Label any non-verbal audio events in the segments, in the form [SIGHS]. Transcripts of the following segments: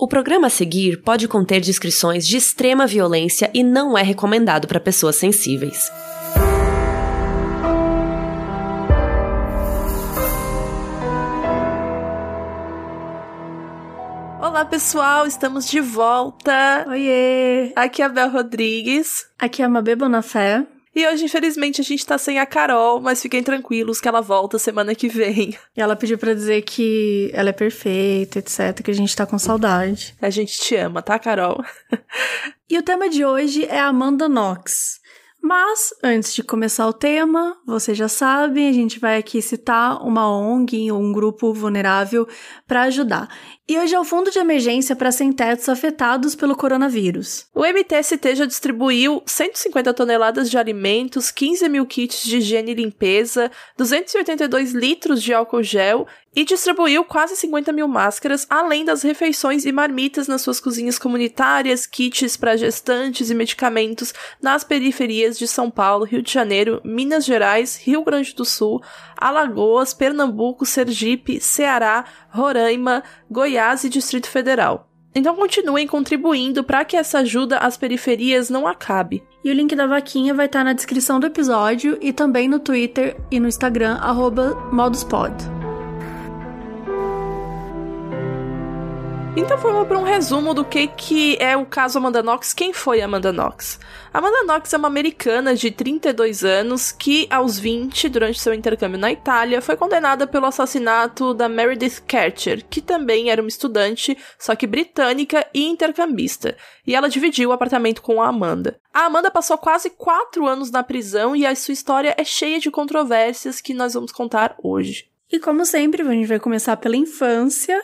O programa a seguir pode conter descrições de extrema violência e não é recomendado para pessoas sensíveis. Olá, pessoal, estamos de volta. Oiê! Aqui é a Bel Rodrigues. Aqui é a Mabê Bonafé. E hoje, infelizmente, a gente tá sem a Carol, mas fiquem tranquilos que ela volta semana que vem. E [LAUGHS] ela pediu para dizer que ela é perfeita, etc, que a gente tá com saudade. A gente te ama, tá, Carol? [LAUGHS] e o tema de hoje é Amanda Knox. Mas, antes de começar o tema, vocês já sabem, a gente vai aqui citar uma ONG ou um grupo vulnerável para ajudar. E hoje é o Fundo de Emergência para Sem-Tetos Afetados pelo Coronavírus. O MTST já distribuiu 150 toneladas de alimentos, 15 mil kits de higiene e limpeza, 282 litros de álcool gel e distribuiu quase 50 mil máscaras, além das refeições e marmitas nas suas cozinhas comunitárias, kits para gestantes e medicamentos nas periferias de São Paulo, Rio de Janeiro, Minas Gerais, Rio Grande do Sul, Alagoas, Pernambuco, Sergipe, Ceará, Roraima, Goiás e Distrito Federal. Então continuem contribuindo para que essa ajuda às periferias não acabe. E o link da vaquinha vai estar na descrição do episódio e também no Twitter e no Instagram, moduspod. Então vamos para um resumo do que, que é o caso Amanda Knox. Quem foi Amanda Knox? Amanda Knox é uma americana de 32 anos que, aos 20, durante seu intercâmbio na Itália, foi condenada pelo assassinato da Meredith Kercher, que também era uma estudante, só que britânica e intercambista. E ela dividiu o apartamento com a Amanda. A Amanda passou quase 4 anos na prisão e a sua história é cheia de controvérsias que nós vamos contar hoje. E como sempre, a gente vai começar pela infância.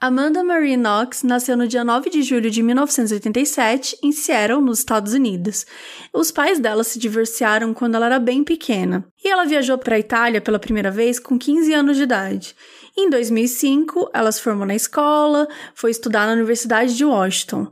Amanda Marie Knox nasceu no dia 9 de julho de 1987 em Seattle, nos Estados Unidos. Os pais dela se divorciaram quando ela era bem pequena, e ela viajou para a Itália pela primeira vez com 15 anos de idade. Em 2005, ela se formou na escola, foi estudar na Universidade de Washington.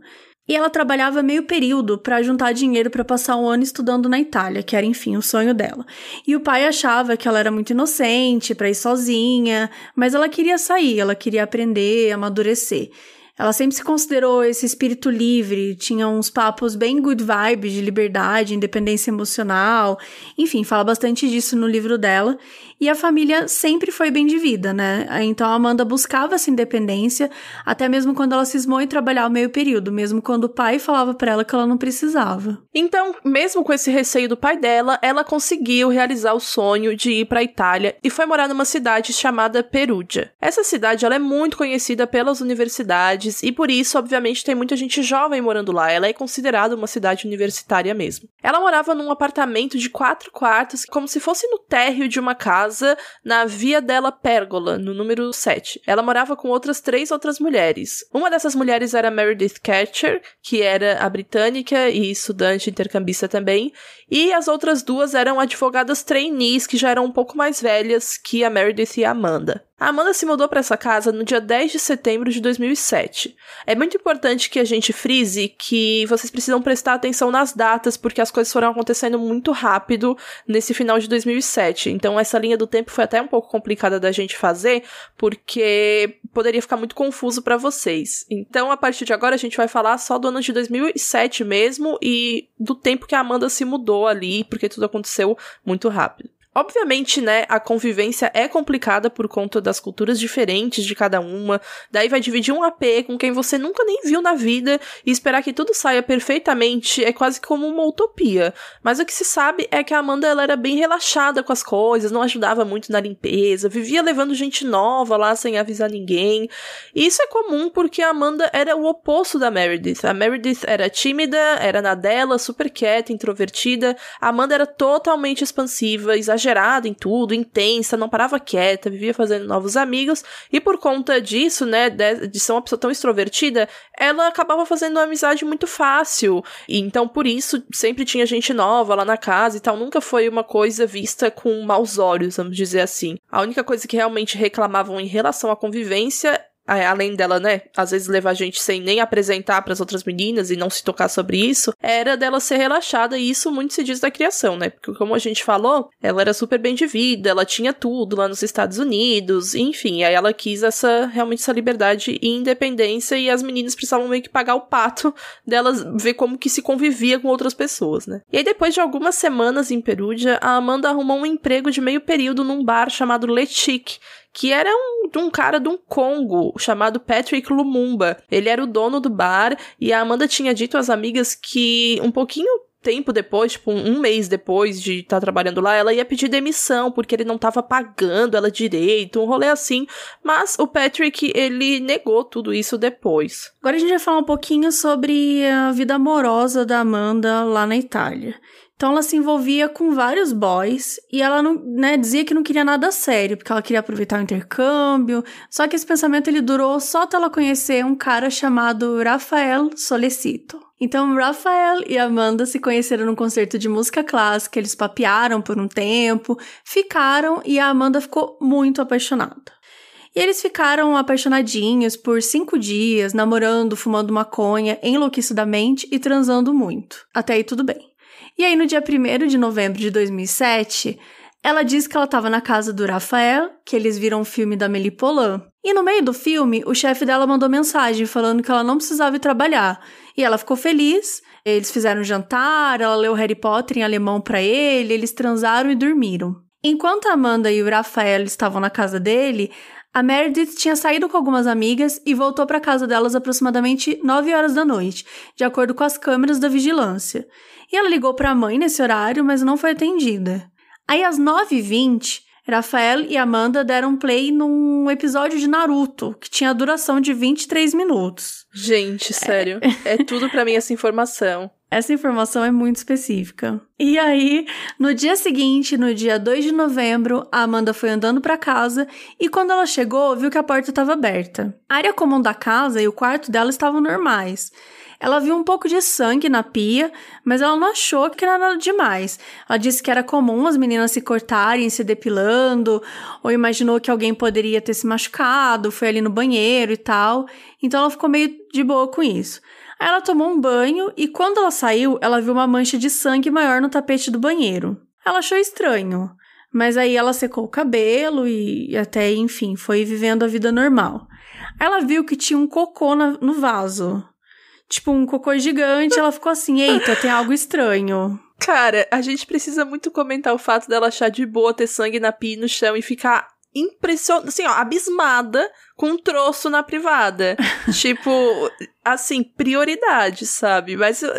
E ela trabalhava meio período para juntar dinheiro para passar um ano estudando na Itália, que era, enfim, o sonho dela. E o pai achava que ela era muito inocente para ir sozinha, mas ela queria sair, ela queria aprender, amadurecer. Ela sempre se considerou esse espírito livre, tinha uns papos bem good vibes de liberdade, independência emocional, enfim, fala bastante disso no livro dela. E a família sempre foi bem de vida, né? Então a Amanda buscava essa independência, até mesmo quando ela cismou em trabalhar o meio período, mesmo quando o pai falava para ela que ela não precisava. Então, mesmo com esse receio do pai dela, ela conseguiu realizar o sonho de ir para a Itália e foi morar numa cidade chamada Perugia. Essa cidade ela é muito conhecida pelas universidades e por isso, obviamente, tem muita gente jovem morando lá. Ela é considerada uma cidade universitária mesmo. Ela morava num apartamento de quatro quartos, como se fosse no térreo de uma casa casa na Via della Pergola, no número 7. Ela morava com outras três outras mulheres. Uma dessas mulheres era Meredith Catcher, que era a britânica e estudante intercambista também, e as outras duas eram advogadas trainees que já eram um pouco mais velhas que a Meredith e a Amanda. A Amanda se mudou para essa casa no dia 10 de setembro de 2007. É muito importante que a gente frise que vocês precisam prestar atenção nas datas, porque as coisas foram acontecendo muito rápido nesse final de 2007. Então, essa linha do tempo foi até um pouco complicada da gente fazer, porque poderia ficar muito confuso para vocês. Então, a partir de agora, a gente vai falar só do ano de 2007 mesmo e do tempo que a Amanda se mudou ali, porque tudo aconteceu muito rápido. Obviamente, né, a convivência é complicada por conta das culturas diferentes de cada uma. Daí vai dividir um AP com quem você nunca nem viu na vida e esperar que tudo saia perfeitamente é quase como uma utopia. Mas o que se sabe é que a Amanda ela era bem relaxada com as coisas, não ajudava muito na limpeza, vivia levando gente nova lá sem avisar ninguém. E isso é comum porque a Amanda era o oposto da Meredith. A Meredith era tímida, era na dela, super quieta, introvertida. A Amanda era totalmente expansiva, exagerada exagerada em tudo, intensa, não parava quieta, vivia fazendo novos amigos, e por conta disso, né, de, de ser uma pessoa tão extrovertida, ela acabava fazendo uma amizade muito fácil. E então, por isso, sempre tinha gente nova lá na casa e tal, nunca foi uma coisa vista com maus olhos, vamos dizer assim. A única coisa que realmente reclamavam em relação à convivência além dela, né, às vezes levar a gente sem nem apresentar para as outras meninas e não se tocar sobre isso, era dela ser relaxada e isso muito se diz da criação, né? Porque como a gente falou, ela era super bem de vida, ela tinha tudo lá nos Estados Unidos, enfim, aí ela quis essa realmente essa liberdade e independência e as meninas precisavam meio que pagar o pato delas ver como que se convivia com outras pessoas, né? E aí depois de algumas semanas em Perúdia, a Amanda arrumou um emprego de meio período num bar chamado Le Chic, que era um, um cara de um Congo chamado Patrick Lumumba. Ele era o dono do bar e a Amanda tinha dito às amigas que um pouquinho tempo depois, tipo um mês depois de estar tá trabalhando lá, ela ia pedir demissão porque ele não estava pagando ela direito, um rolê assim. Mas o Patrick, ele negou tudo isso depois. Agora a gente vai falar um pouquinho sobre a vida amorosa da Amanda lá na Itália. Então ela se envolvia com vários boys e ela não, né, dizia que não queria nada sério, porque ela queria aproveitar o intercâmbio. Só que esse pensamento ele durou só até ela conhecer um cara chamado Rafael Solecito. Então, Rafael e Amanda se conheceram num concerto de música clássica, eles papearam por um tempo, ficaram e a Amanda ficou muito apaixonada. E eles ficaram apaixonadinhos por cinco dias, namorando, fumando maconha, enlouquecidamente e transando muito. Até aí tudo bem. E aí, no dia 1 de novembro de 2007, ela disse que ela estava na casa do Rafael, que eles viram um filme da Meli Polan. E no meio do filme, o chefe dela mandou mensagem falando que ela não precisava ir trabalhar. E ela ficou feliz. Eles fizeram um jantar, ela leu Harry Potter em alemão para ele, eles transaram e dormiram. Enquanto a Amanda e o Rafael estavam na casa dele, a Meredith tinha saído com algumas amigas e voltou para casa delas aproximadamente 9 horas da noite, de acordo com as câmeras da vigilância. E ela ligou para a mãe nesse horário, mas não foi atendida. Aí às 9h20, Rafael e Amanda deram play num episódio de Naruto, que tinha duração de 23 minutos. Gente, sério. É, é tudo para mim essa informação. Essa informação é muito específica. E aí, no dia seguinte, no dia 2 de novembro, a Amanda foi andando para casa e quando ela chegou, viu que a porta estava aberta. A área comum da casa e o quarto dela estavam normais. Ela viu um pouco de sangue na pia, mas ela não achou que era nada demais. Ela disse que era comum as meninas se cortarem, se depilando, ou imaginou que alguém poderia ter se machucado, foi ali no banheiro e tal. Então ela ficou meio de boa com isso. Aí ela tomou um banho e quando ela saiu, ela viu uma mancha de sangue maior no tapete do banheiro. Ela achou estranho, mas aí ela secou o cabelo e até, enfim, foi vivendo a vida normal. Ela viu que tinha um cocô no vaso tipo, um cocô gigante, ela ficou assim, eita, tem algo estranho. Cara, a gente precisa muito comentar o fato dela achar de boa ter sangue na pia no chão e ficar impressionada, assim, ó, abismada com um troço na privada. [LAUGHS] tipo, assim, prioridade, sabe? Mas eu,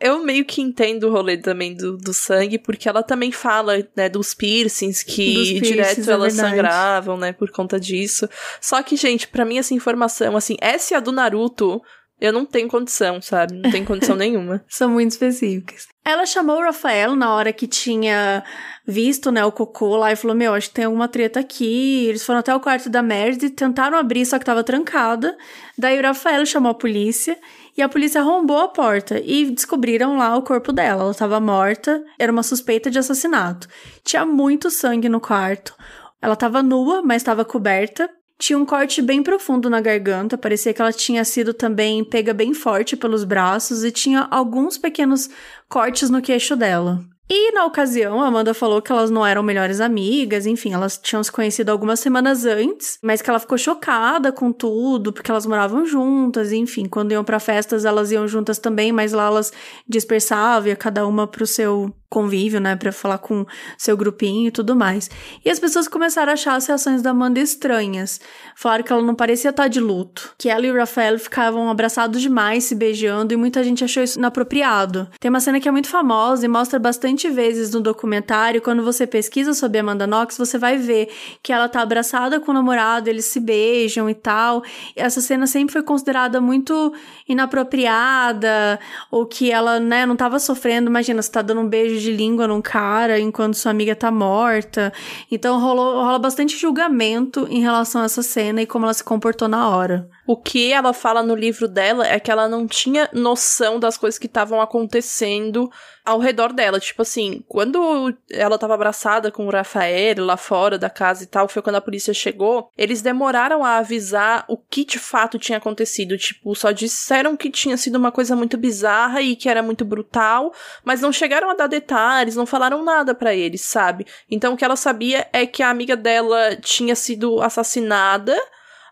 eu meio que entendo o rolê também do, do sangue, porque ela também fala, né, dos piercings que dos piercings, direto é elas verdade. sangravam, né, por conta disso. Só que, gente, para mim essa informação, assim, essa é a do Naruto eu não tenho condição, sabe? Não tenho condição [LAUGHS] nenhuma. São muito específicas. Ela chamou o Rafael na hora que tinha visto, né, o cocô lá e falou: Meu, acho que tem alguma treta aqui. Eles foram até o quarto da Meredith, tentaram abrir, só que tava trancada. Daí o Rafael chamou a polícia e a polícia arrombou a porta e descobriram lá o corpo dela. Ela tava morta, era uma suspeita de assassinato. Tinha muito sangue no quarto. Ela tava nua, mas estava coberta. Tinha um corte bem profundo na garganta, parecia que ela tinha sido também pega bem forte pelos braços e tinha alguns pequenos cortes no queixo dela. E na ocasião, a Amanda falou que elas não eram melhores amigas, enfim, elas tinham se conhecido algumas semanas antes, mas que ela ficou chocada com tudo, porque elas moravam juntas, enfim, quando iam para festas elas iam juntas também, mas lá elas dispersavam, ia cada uma pro seu convívio, né, para falar com seu grupinho e tudo mais. E as pessoas começaram a achar as reações da Amanda estranhas. Falaram que ela não parecia estar de luto, que ela e o Rafael ficavam abraçados demais, se beijando, e muita gente achou isso inapropriado. Tem uma cena que é muito famosa e mostra bastante vezes no documentário, quando você pesquisa sobre Amanda Knox, você vai ver que ela tá abraçada com o namorado, eles se beijam e tal. E essa cena sempre foi considerada muito inapropriada, ou que ela, né, não tava sofrendo, imagina, você tá dando um beijo de língua num cara enquanto sua amiga tá morta. Então rolou, rola bastante julgamento em relação a essa cena e como ela se comportou na hora. O que ela fala no livro dela é que ela não tinha noção das coisas que estavam acontecendo ao redor dela. Tipo assim, quando ela tava abraçada com o Rafael lá fora da casa e tal, foi quando a polícia chegou, eles demoraram a avisar o que de fato tinha acontecido. Tipo, só disseram que tinha sido uma coisa muito bizarra e que era muito brutal, mas não chegaram a dar detalhes, não falaram nada para eles, sabe? Então o que ela sabia é que a amiga dela tinha sido assassinada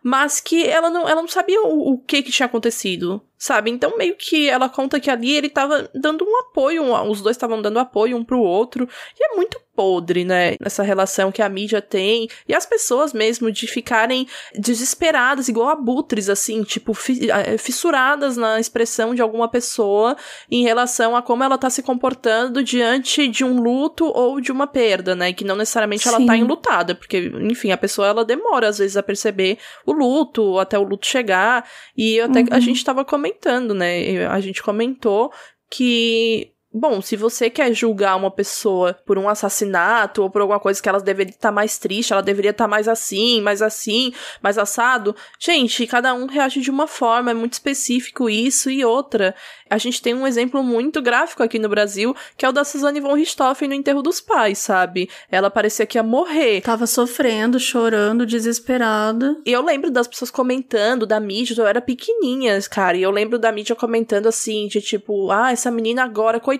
mas que ela não, ela não sabia o, o que que tinha acontecido sabe? Então meio que ela conta que ali ele tava dando um apoio, os dois estavam dando apoio um pro outro, e é muito podre, né? Essa relação que a mídia tem, e as pessoas mesmo de ficarem desesperadas, igual abutres, assim, tipo, eh, fissuradas na expressão de alguma pessoa em relação a como ela tá se comportando diante de um luto ou de uma perda, né? Que não necessariamente Sim. ela tá enlutada, porque, enfim, a pessoa ela demora às vezes a perceber o luto, até o luto chegar, e até uhum. a gente tava comentando comentando, né? A gente comentou que Bom, se você quer julgar uma pessoa por um assassinato ou por alguma coisa que ela deveria estar tá mais triste, ela deveria estar tá mais assim, mais assim, mais assado, gente, cada um reage de uma forma, é muito específico isso e outra. A gente tem um exemplo muito gráfico aqui no Brasil, que é o da Suzane von Richthofen no enterro dos pais, sabe? Ela parecia que ia morrer. Tava sofrendo, chorando, desesperada. E eu lembro das pessoas comentando, da mídia, eu era pequenininha, cara, e eu lembro da mídia comentando assim, de tipo, ah, essa menina agora, coitada,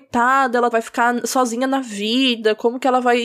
ela vai ficar sozinha na vida, como que ela vai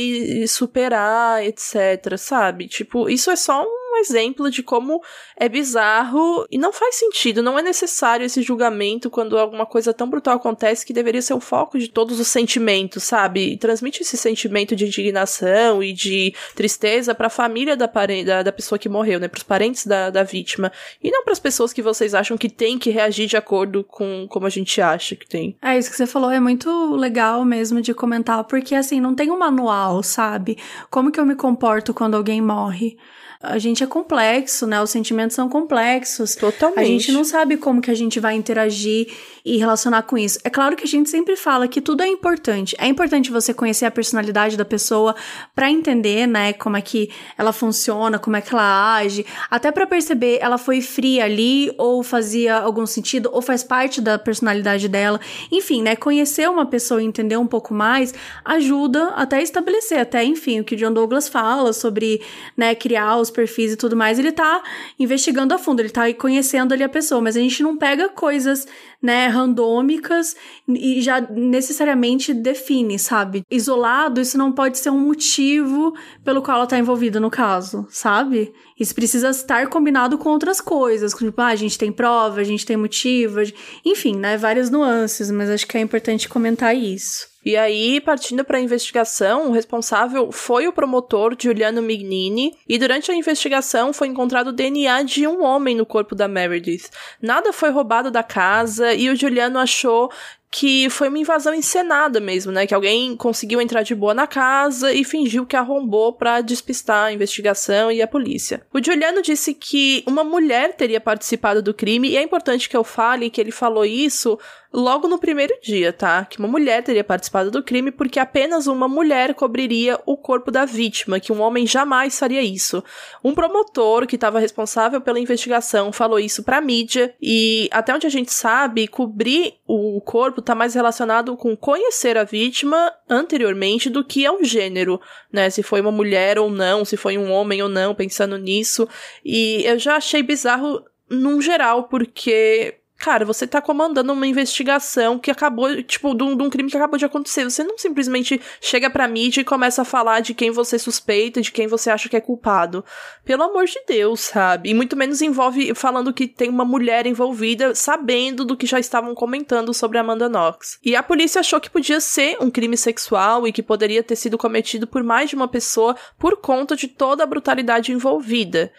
superar, etc, sabe? Tipo, isso é só um um exemplo de como é bizarro e não faz sentido, não é necessário esse julgamento quando alguma coisa tão brutal acontece que deveria ser o foco de todos os sentimentos, sabe? E transmite esse sentimento de indignação e de tristeza para a família da, da, da, pessoa que morreu, né? Para os parentes da, da vítima. E não para as pessoas que vocês acham que tem que reagir de acordo com como a gente acha que tem. É, isso que você falou é muito legal mesmo de comentar, porque assim, não tem um manual, sabe? Como que eu me comporto quando alguém morre? A gente é complexo, né? Os sentimentos são complexos. Totalmente. A gente não sabe como que a gente vai interagir e relacionar com isso. É claro que a gente sempre fala que tudo é importante. É importante você conhecer a personalidade da pessoa para entender, né, como é que ela funciona, como é que ela age, até para perceber ela foi fria ali ou fazia algum sentido ou faz parte da personalidade dela. Enfim, né, conhecer uma pessoa e entender um pouco mais ajuda até estabelecer, até enfim, o que John Douglas fala sobre, né, criar os perfis e tudo mais, ele tá investigando a fundo, ele tá conhecendo ali a pessoa, mas a gente não pega coisas, né, randômicas e já necessariamente define, sabe? Isolado, isso não pode ser um motivo pelo qual ela tá envolvida no caso, sabe? Isso precisa estar combinado com outras coisas, tipo, ah, a gente tem prova, a gente tem motivo, enfim, né, várias nuances, mas acho que é importante comentar isso. E aí, partindo para a investigação, o responsável foi o promotor Giuliano Mignini, e durante a investigação foi encontrado o DNA de um homem no corpo da Meredith. Nada foi roubado da casa e o Giuliano achou que foi uma invasão encenada mesmo, né? Que alguém conseguiu entrar de boa na casa e fingiu que arrombou para despistar a investigação e a polícia. O Giuliano disse que uma mulher teria participado do crime e é importante que eu fale que ele falou isso logo no primeiro dia, tá? Que uma mulher teria participado do crime porque apenas uma mulher cobriria o corpo da vítima, que um homem jamais faria isso. Um promotor que estava responsável pela investigação falou isso pra mídia e até onde a gente sabe, cobrir o corpo tá mais relacionado com conhecer a vítima anteriormente do que ao gênero, né? Se foi uma mulher ou não, se foi um homem ou não, pensando nisso. E eu já achei bizarro num geral, porque cara, você tá comandando uma investigação que acabou, tipo, de um, de um, crime que acabou de acontecer. Você não simplesmente chega pra mídia e começa a falar de quem você suspeita, de quem você acha que é culpado. Pelo amor de Deus, sabe? E muito menos envolve falando que tem uma mulher envolvida, sabendo do que já estavam comentando sobre Amanda Knox. E a polícia achou que podia ser um crime sexual e que poderia ter sido cometido por mais de uma pessoa por conta de toda a brutalidade envolvida.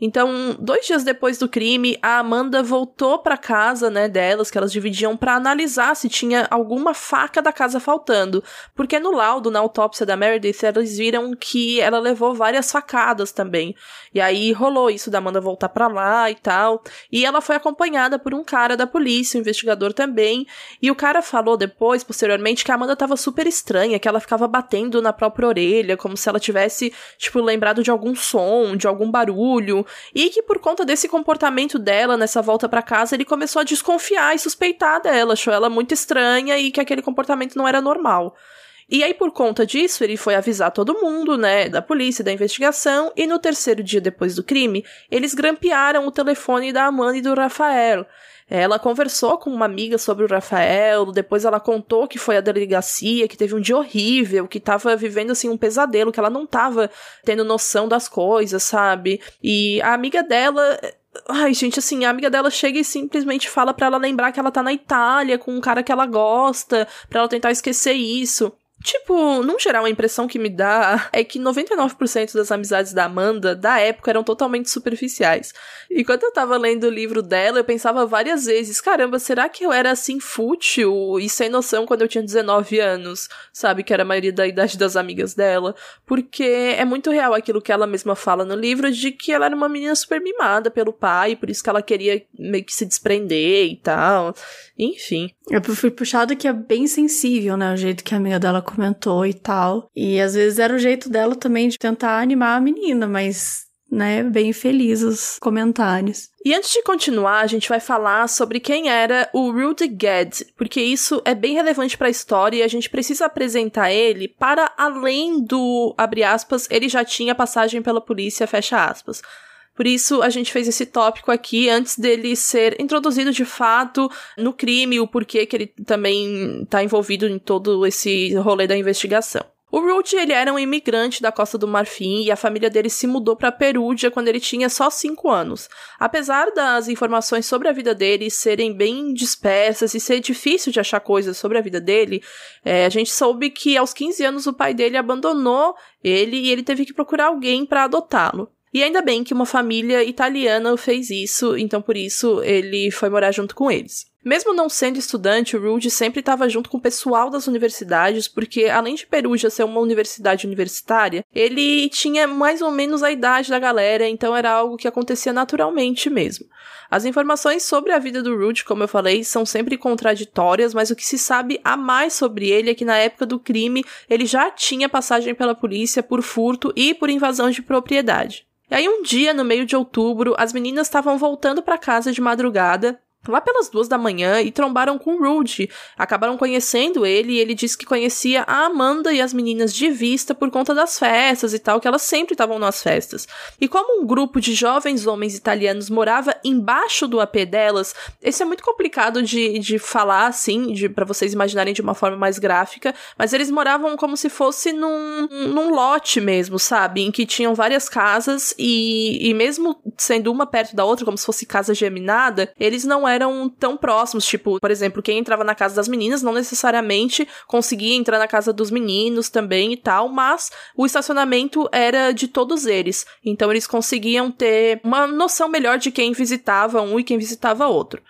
Então, dois dias depois do crime, a Amanda voltou para casa, né, delas, que elas dividiam, para analisar se tinha alguma faca da casa faltando. Porque no laudo, na autópsia da Meredith, eles viram que ela levou várias facadas também. E aí rolou isso da Amanda voltar para lá e tal. E ela foi acompanhada por um cara da polícia, um investigador também. E o cara falou depois, posteriormente, que a Amanda tava super estranha, que ela ficava batendo na própria orelha, como se ela tivesse, tipo, lembrado de algum som, de algum barulho e que por conta desse comportamento dela nessa volta para casa, ele começou a desconfiar e suspeitar dela, achou ela muito estranha e que aquele comportamento não era normal. E aí, por conta disso, ele foi avisar todo mundo, né, da polícia, da investigação, e no terceiro dia depois do crime, eles grampearam o telefone da Amanda e do Rafael. Ela conversou com uma amiga sobre o Rafael, depois ela contou que foi à delegacia, que teve um dia horrível, que tava vivendo assim um pesadelo, que ela não tava tendo noção das coisas, sabe? E a amiga dela Ai, gente, assim, a amiga dela chega e simplesmente fala para ela lembrar que ela tá na Itália com um cara que ela gosta, para ela tentar esquecer isso. Tipo, num geral, a impressão que me dá [LAUGHS] é que 99% das amizades da Amanda da época eram totalmente superficiais. E quando eu tava lendo o livro dela, eu pensava várias vezes: caramba, será que eu era assim fútil e sem noção quando eu tinha 19 anos? Sabe, que era a maioria da idade das amigas dela? Porque é muito real aquilo que ela mesma fala no livro de que ela era uma menina super mimada pelo pai, por isso que ela queria meio que se desprender e tal. Enfim. Eu fui puxado que é bem sensível, né? O jeito que a amiga dela comentou e tal. E às vezes era o jeito dela também de tentar animar a menina, mas né, bem feliz os comentários. E antes de continuar, a gente vai falar sobre quem era o Rudy Gad, porque isso é bem relevante para a história e a gente precisa apresentar ele para além do, abre aspas, ele já tinha passagem pela polícia, fecha aspas. Por isso, a gente fez esse tópico aqui antes dele ser introduzido de fato no crime, o porquê que ele também está envolvido em todo esse rolê da investigação. O Ruth, ele era um imigrante da Costa do Marfim e a família dele se mudou para Perúdia quando ele tinha só 5 anos. Apesar das informações sobre a vida dele serem bem dispersas e ser difícil de achar coisas sobre a vida dele, é, a gente soube que aos 15 anos o pai dele abandonou ele e ele teve que procurar alguém para adotá-lo. E ainda bem que uma família italiana fez isso, então por isso ele foi morar junto com eles. Mesmo não sendo estudante, o Rude sempre estava junto com o pessoal das universidades, porque além de Perugia ser uma universidade universitária, ele tinha mais ou menos a idade da galera, então era algo que acontecia naturalmente mesmo. As informações sobre a vida do Rude, como eu falei, são sempre contraditórias, mas o que se sabe a mais sobre ele é que na época do crime ele já tinha passagem pela polícia por furto e por invasão de propriedade. E aí um dia, no meio de outubro, as meninas estavam voltando para casa de madrugada lá pelas duas da manhã e trombaram com Rude. Acabaram conhecendo ele e ele disse que conhecia a Amanda e as meninas de vista por conta das festas e tal, que elas sempre estavam nas festas. E como um grupo de jovens homens italianos morava embaixo do AP delas, esse é muito complicado de, de falar assim, de para vocês imaginarem de uma forma mais gráfica, mas eles moravam como se fosse num, num lote mesmo, sabe? Em que tinham várias casas e, e mesmo sendo uma perto da outra, como se fosse casa geminada, eles não eram tão próximos. Tipo, por exemplo, quem entrava na casa das meninas não necessariamente conseguia entrar na casa dos meninos também e tal, mas o estacionamento era de todos eles. Então eles conseguiam ter uma noção melhor de quem visitava um e quem visitava outro.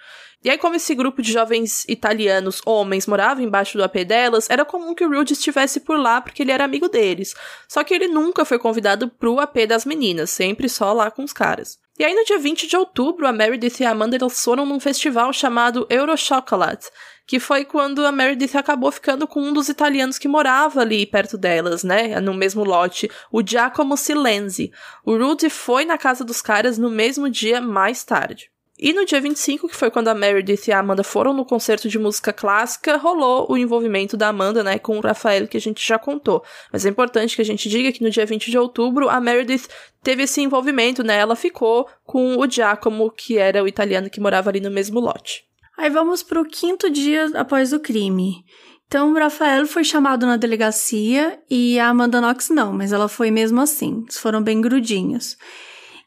E aí, como esse grupo de jovens italianos, homens, morava embaixo do AP delas, era comum que o Rudy estivesse por lá porque ele era amigo deles. Só que ele nunca foi convidado pro AP das meninas, sempre só lá com os caras. E aí, no dia 20 de outubro, a Meredith e a Amanda eles foram num festival chamado Eurochocolate, que foi quando a Meredith acabou ficando com um dos italianos que morava ali perto delas, né, no mesmo lote, o Giacomo Silenzi. O Rudy foi na casa dos caras no mesmo dia mais tarde. E no dia 25, que foi quando a Meredith e a Amanda foram no concerto de música clássica, rolou o envolvimento da Amanda, né, com o Rafael, que a gente já contou. Mas é importante que a gente diga que no dia 20 de outubro, a Meredith teve esse envolvimento, né, ela ficou com o Giacomo, que era o italiano que morava ali no mesmo lote. Aí vamos pro quinto dia após o crime. Então, o Rafael foi chamado na delegacia e a Amanda Knox não, mas ela foi mesmo assim. Eles foram bem grudinhos.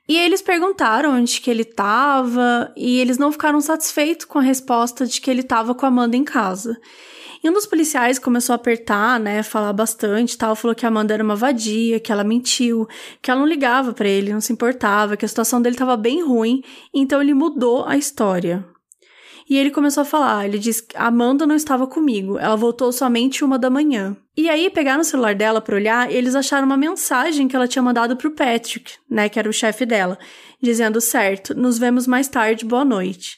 E eles perguntaram onde que ele estava e eles não ficaram satisfeitos com a resposta de que ele estava com a Amanda em casa. E um dos policiais começou a apertar, né, falar bastante, tal, falou que a Amanda era uma vadia, que ela mentiu, que ela não ligava para ele, não se importava, que a situação dele estava bem ruim, então ele mudou a história. E ele começou a falar, ele disse que Amanda não estava comigo, ela voltou somente uma da manhã. E aí pegaram o celular dela para olhar e eles acharam uma mensagem que ela tinha mandado pro Patrick, né, que era o chefe dela, dizendo certo, nos vemos mais tarde, boa noite.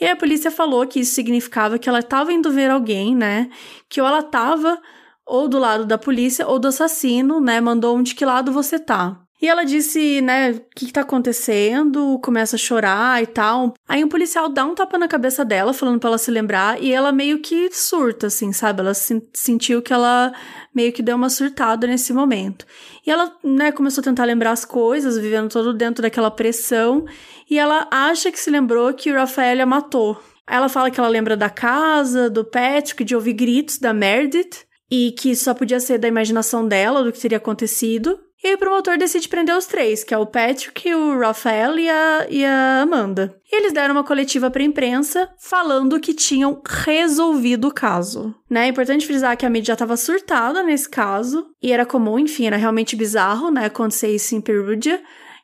E aí a polícia falou que isso significava que ela estava indo ver alguém, né, que ou ela estava ou do lado da polícia ou do assassino, né, mandou um de que lado você tá. E ela disse, né, o que, que tá acontecendo? Começa a chorar e tal. Aí um policial dá um tapa na cabeça dela, falando pra ela se lembrar, e ela meio que surta, assim, sabe? Ela se, sentiu que ela meio que deu uma surtada nesse momento. E ela, né, começou a tentar lembrar as coisas, vivendo todo dentro daquela pressão, e ela acha que se lembrou que o Rafael a matou. Ela fala que ela lembra da casa, do Patrick, de ouvir gritos da Meredith, e que só podia ser da imaginação dela, do que teria acontecido. E aí o promotor decide prender os três, que é o Patrick, o Rafael e a, e a Amanda. E eles deram uma coletiva para a imprensa falando que tinham resolvido o caso. Né? É importante frisar que a mídia já estava surtada nesse caso, e era comum, enfim, era realmente bizarro, né, acontecer isso em Perugia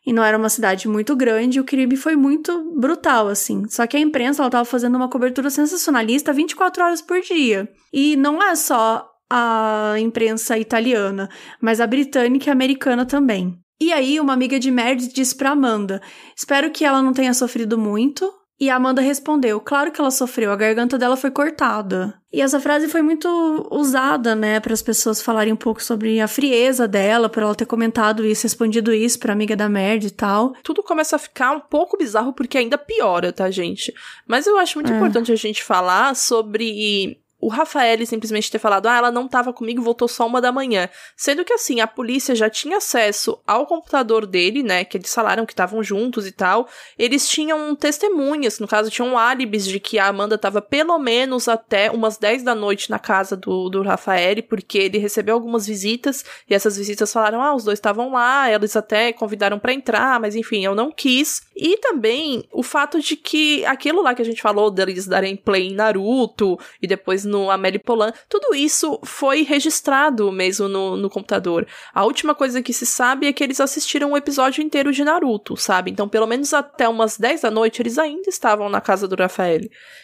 e não era uma cidade muito grande, o crime foi muito brutal, assim. Só que a imprensa, ela tava fazendo uma cobertura sensacionalista 24 horas por dia. E não é só a imprensa italiana, mas a britânica e a americana também. E aí, uma amiga de Meredith disse pra Amanda: Espero que ela não tenha sofrido muito. E a Amanda respondeu: Claro que ela sofreu, a garganta dela foi cortada. E essa frase foi muito usada, né, para as pessoas falarem um pouco sobre a frieza dela, por ela ter comentado isso, respondido isso pra amiga da Meredith e tal. Tudo começa a ficar um pouco bizarro porque ainda piora, tá, gente? Mas eu acho muito é. importante a gente falar sobre o Rafael simplesmente ter falado, ah, ela não estava comigo, voltou só uma da manhã. Sendo que, assim, a polícia já tinha acesso ao computador dele, né, que eles falaram que estavam juntos e tal. Eles tinham testemunhas, no caso, tinham álibis de que a Amanda estava pelo menos até umas 10 da noite na casa do, do Rafael, porque ele recebeu algumas visitas, e essas visitas falaram, ah, os dois estavam lá, eles até convidaram para entrar, mas enfim, eu não quis. E também o fato de que aquilo lá que a gente falou deles darem play em Naruto, e depois no Amélie Polan, tudo isso foi registrado mesmo no, no computador. A última coisa que se sabe é que eles assistiram um episódio inteiro de Naruto, sabe? Então, pelo menos até umas 10 da noite, eles ainda estavam na casa do Rafael.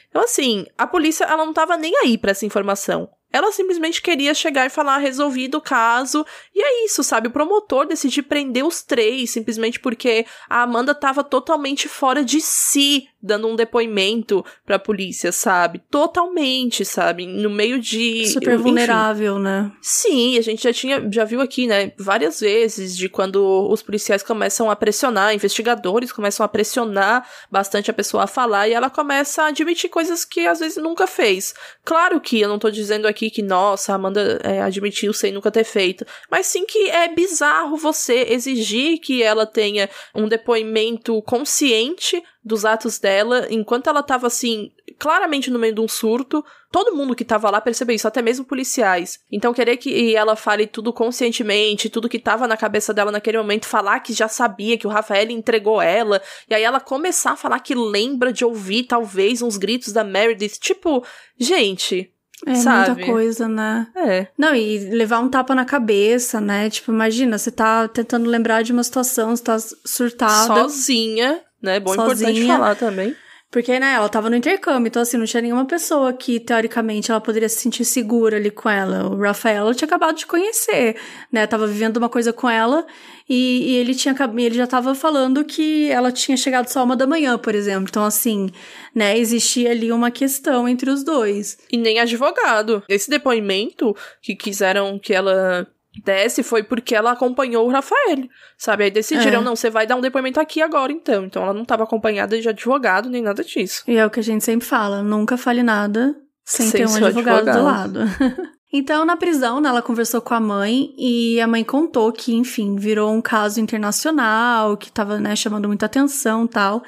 Então, assim, a polícia, ela não tava nem aí para essa informação. Ela simplesmente queria chegar e falar resolvido o caso. E é isso, sabe? O promotor decidiu prender os três simplesmente porque a Amanda tava totalmente fora de si dando um depoimento pra polícia, sabe? Totalmente, sabe? No meio de. Super vulnerável, né? Sim, a gente já tinha, já viu aqui, né? Várias vezes de quando os policiais começam a pressionar, investigadores começam a pressionar bastante a pessoa a falar e ela começa a admitir coisas que às vezes nunca fez. Claro que eu não tô dizendo aqui que, nossa, a Amanda é, admitiu sem nunca ter feito, mas sim que é bizarro você exigir que ela tenha um depoimento consciente dos atos dela, enquanto ela tava assim, claramente no meio de um surto. Todo mundo que tava lá percebeu isso, até mesmo policiais. Então, querer que ela fale tudo conscientemente, tudo que tava na cabeça dela naquele momento, falar que já sabia que o Rafael entregou ela, e aí ela começar a falar que lembra de ouvir, talvez, uns gritos da Meredith. Tipo, gente, é Sabe? muita coisa, né? É. Não, e levar um tapa na cabeça, né? Tipo, imagina, você tá tentando lembrar de uma situação, você tá surtada. Sozinha, né? Bom, sozinha. importante falar também. Porque, né, ela tava no intercâmbio, então assim, não tinha nenhuma pessoa que, teoricamente, ela poderia se sentir segura ali com ela. O Rafael tinha acabado de conhecer, né? Tava vivendo uma coisa com ela e, e ele tinha ele já tava falando que ela tinha chegado só uma da manhã, por exemplo. Então, assim, né, existia ali uma questão entre os dois. E nem advogado. Esse depoimento que quiseram que ela desce foi porque ela acompanhou o Rafael, sabe? Aí decidiram, é. não, você vai dar um depoimento aqui agora, então. Então ela não estava acompanhada de advogado nem nada disso. E é o que a gente sempre fala, nunca fale nada sem, sem ter um advogado, advogado do lado. [LAUGHS] então, na prisão, né, ela conversou com a mãe e a mãe contou que, enfim, virou um caso internacional, que estava né, chamando muita atenção tal.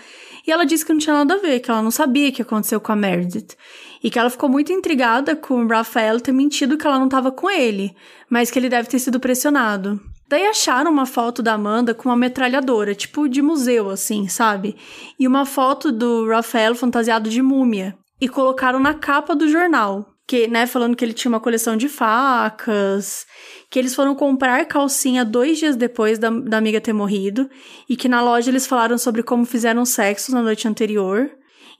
E ela disse que não tinha nada a ver, que ela não sabia o que aconteceu com a Meredith. E que ela ficou muito intrigada com o Rafael ter mentido que ela não estava com ele, mas que ele deve ter sido pressionado. Daí acharam uma foto da Amanda com uma metralhadora, tipo de museu, assim, sabe? E uma foto do Rafael fantasiado de múmia. E colocaram na capa do jornal. Que, né, falando que ele tinha uma coleção de facas que eles foram comprar calcinha dois dias depois da, da amiga ter morrido, e que na loja eles falaram sobre como fizeram sexo na noite anterior.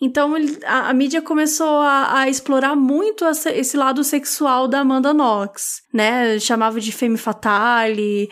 Então ele, a, a, mídia começou a, a explorar muito essa, esse lado sexual da Amanda Knox, né? Chamava de femme fatale,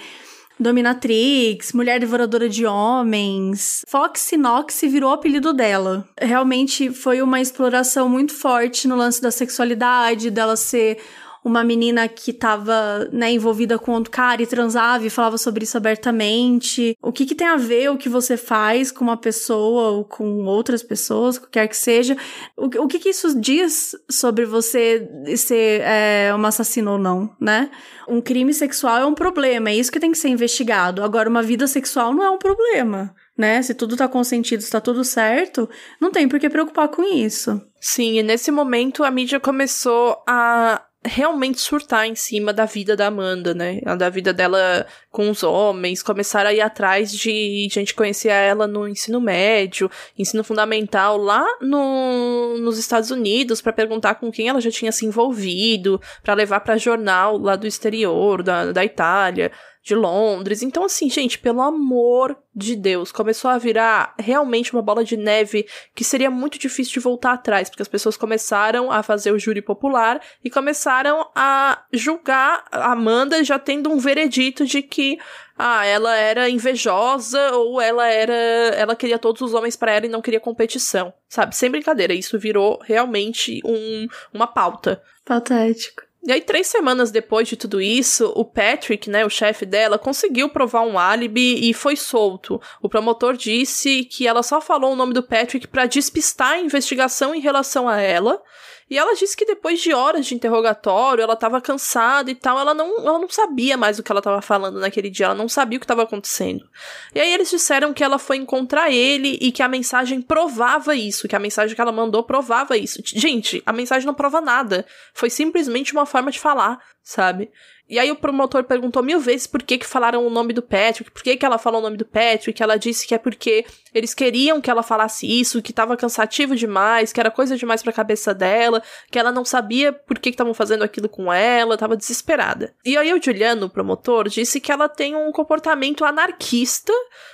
dominatrix, mulher devoradora de homens. Foxy Knox virou o apelido dela. Realmente foi uma exploração muito forte no lance da sexualidade, dela ser uma menina que estava né, envolvida com outro cara e transava e falava sobre isso abertamente. O que, que tem a ver o que você faz com uma pessoa ou com outras pessoas, qualquer que seja? O, o que, que isso diz sobre você ser é, uma assassina ou não, né? Um crime sexual é um problema, é isso que tem que ser investigado. Agora, uma vida sexual não é um problema né? Se tudo tá consentido, está tudo certo, não tem por que preocupar com isso. Sim, e nesse momento a mídia começou a realmente surtar em cima da vida da Amanda, né? Da vida dela com os homens, começaram a ir atrás de gente conhecer ela no ensino médio, ensino fundamental lá no, nos Estados Unidos para perguntar com quem ela já tinha se envolvido, para levar para jornal lá do exterior, da, da Itália de Londres. Então, assim, gente, pelo amor de Deus, começou a virar realmente uma bola de neve que seria muito difícil de voltar atrás, porque as pessoas começaram a fazer o júri popular e começaram a julgar a Amanda já tendo um veredito de que ah, ela era invejosa ou ela era, ela queria todos os homens para ela e não queria competição, sabe? Sem brincadeira, isso virou realmente um, uma pauta. Patético. E aí, três semanas depois de tudo isso, o Patrick, né, o chefe dela, conseguiu provar um álibi e foi solto. O promotor disse que ela só falou o nome do Patrick para despistar a investigação em relação a ela e ela disse que depois de horas de interrogatório, ela estava cansada e tal, ela não, ela não sabia mais o que ela estava falando naquele dia, ela não sabia o que estava acontecendo. E aí eles disseram que ela foi encontrar ele e que a mensagem provava isso, que a mensagem que ela mandou provava isso. Gente, a mensagem não prova nada. Foi simplesmente uma forma de falar, sabe? E aí o promotor perguntou mil vezes por que que falaram o nome do Patrick, por que que ela falou o nome do Patrick, ela disse que é porque eles queriam que ela falasse isso, que tava cansativo demais, que era coisa demais pra cabeça dela, que ela não sabia por que estavam fazendo aquilo com ela, tava desesperada. E aí o Juliano, o promotor, disse que ela tem um comportamento anarquista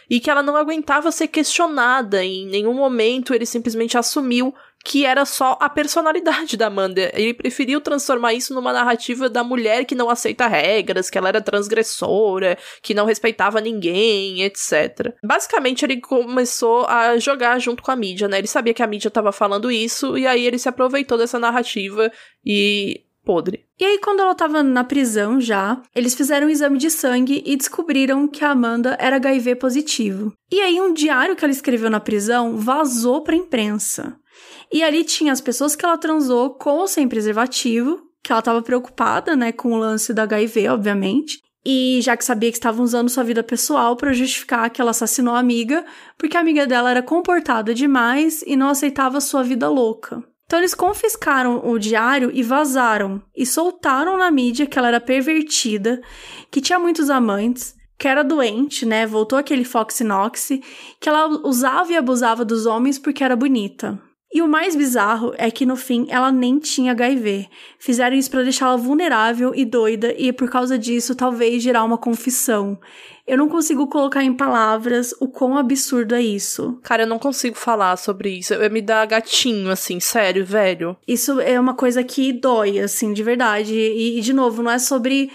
e que ela não aguentava ser questionada, em nenhum momento ele simplesmente assumiu que era só a personalidade da Amanda. Ele preferiu transformar isso numa narrativa da mulher que não aceita regras, que ela era transgressora, que não respeitava ninguém, etc. Basicamente, ele começou a jogar junto com a mídia, né? Ele sabia que a mídia estava falando isso, e aí ele se aproveitou dessa narrativa e podre. E aí, quando ela tava na prisão já, eles fizeram um exame de sangue e descobriram que a Amanda era HIV positivo. E aí, um diário que ela escreveu na prisão vazou pra imprensa. E ali tinha as pessoas que ela transou com ou sem preservativo, que ela estava preocupada, né, com o lance da HIV, obviamente. E já que sabia que estavam usando sua vida pessoal para justificar que ela assassinou a amiga, porque a amiga dela era comportada demais e não aceitava sua vida louca. Então eles confiscaram o diário e vazaram e soltaram na mídia que ela era pervertida, que tinha muitos amantes, que era doente, né? Voltou aquele Fox Knox, que ela usava e abusava dos homens porque era bonita. E o mais bizarro é que no fim ela nem tinha HIV. Fizeram isso para deixá-la vulnerável e doida e por causa disso talvez gerar uma confissão. Eu não consigo colocar em palavras o quão absurdo é isso. Cara, eu não consigo falar sobre isso. Eu, me dá gatinho, assim, sério, velho. Isso é uma coisa que dói, assim, de verdade. E, e de novo, não é sobre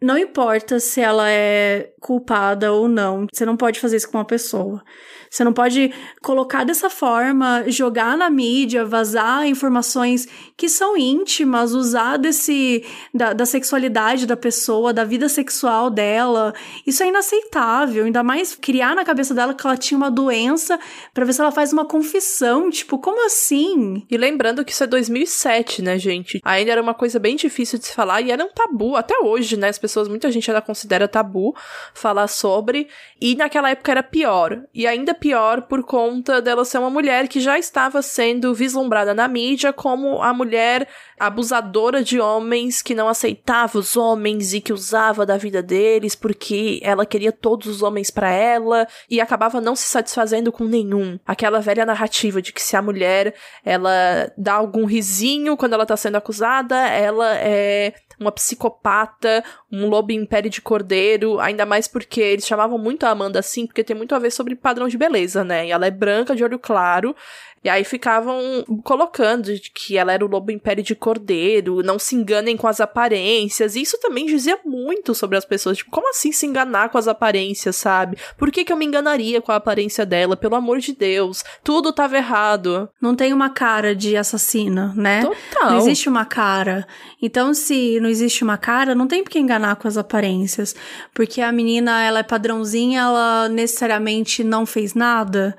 não importa se ela é culpada ou não, você não pode fazer isso com uma pessoa. Você não pode colocar dessa forma, jogar na mídia, vazar informações que são íntimas, usar desse da, da sexualidade da pessoa, da vida sexual dela. Isso é inaceitável. Ainda mais criar na cabeça dela que ela tinha uma doença para ver se ela faz uma confissão. Tipo, como assim? E lembrando que isso é 2007, né, gente? Ainda era uma coisa bem difícil de se falar e era um tabu até hoje, né? As pessoas, muita gente ainda considera tabu falar sobre. E naquela época era pior. E ainda pior por conta dela ser uma mulher que já estava sendo vislumbrada na mídia como a mulher abusadora de homens que não aceitava os homens e que usava da vida deles porque ela queria todos os homens para ela e acabava não se satisfazendo com nenhum. Aquela velha narrativa de que se a mulher ela dá algum risinho quando ela tá sendo acusada, ela é uma psicopata, um lobo em pele de cordeiro, ainda mais porque eles chamavam muito a Amanda assim, porque tem muito a ver sobre padrão de beleza, né? E ela é branca, de olho claro, E aí ficavam colocando que ela era o lobo império de cordeiro, não se enganem com as aparências. E isso também dizia muito sobre as pessoas. Tipo, como assim se enganar com as aparências, sabe? Por que, que eu me enganaria com a aparência dela? Pelo amor de Deus. Tudo tava errado. Não tem uma cara de assassina, né? Total. Não existe uma cara. Então, se não existe uma cara, não tem por que enganar com as aparências. Porque a menina, ela é padrãozinha, ela necessariamente não fez nada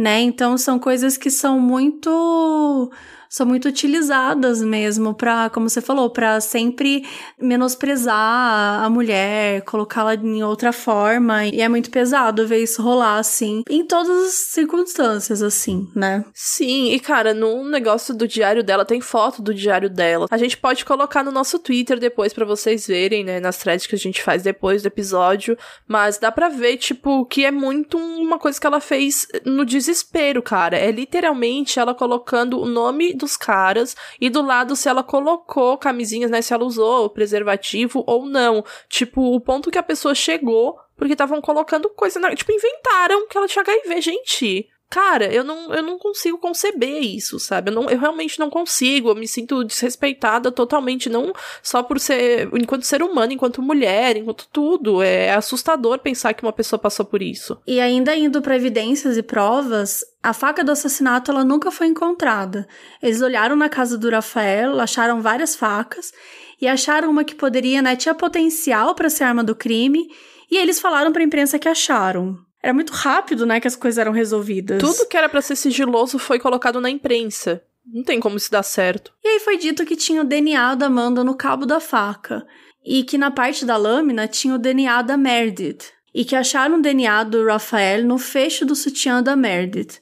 né? Então são coisas que são muito são muito utilizadas mesmo para, como você falou, para sempre menosprezar a mulher, colocá-la em outra forma. E é muito pesado ver isso rolar assim, em todas as circunstâncias, assim, né? Sim, e cara, no negócio do diário dela, tem foto do diário dela. A gente pode colocar no nosso Twitter depois para vocês verem, né? Nas threads que a gente faz depois do episódio. Mas dá pra ver, tipo, que é muito uma coisa que ela fez no desespero, cara. É literalmente ela colocando o nome dos caras e do lado se ela colocou camisinhas, né? Se ela usou preservativo ou não. Tipo, o ponto que a pessoa chegou porque estavam colocando coisa na. Tipo, inventaram que ela tinha HIV, gente. Cara, eu não, eu não consigo conceber isso, sabe? Eu, não, eu realmente não consigo. Eu me sinto desrespeitada totalmente, não só por ser. enquanto ser humano, enquanto mulher, enquanto tudo. É assustador pensar que uma pessoa passou por isso. E ainda indo para evidências e provas, a faca do assassinato ela nunca foi encontrada. Eles olharam na casa do Rafael, acharam várias facas e acharam uma que poderia, né, tinha potencial para ser arma do crime. E eles falaram para a imprensa que acharam. Era muito rápido, né, que as coisas eram resolvidas. Tudo que era para ser sigiloso foi colocado na imprensa. Não tem como isso dar certo. E aí foi dito que tinha o DNA da Amanda no cabo da faca. E que na parte da lâmina tinha o DNA da Meredith. E que acharam o DNA do Rafael no fecho do sutiã da Meredith.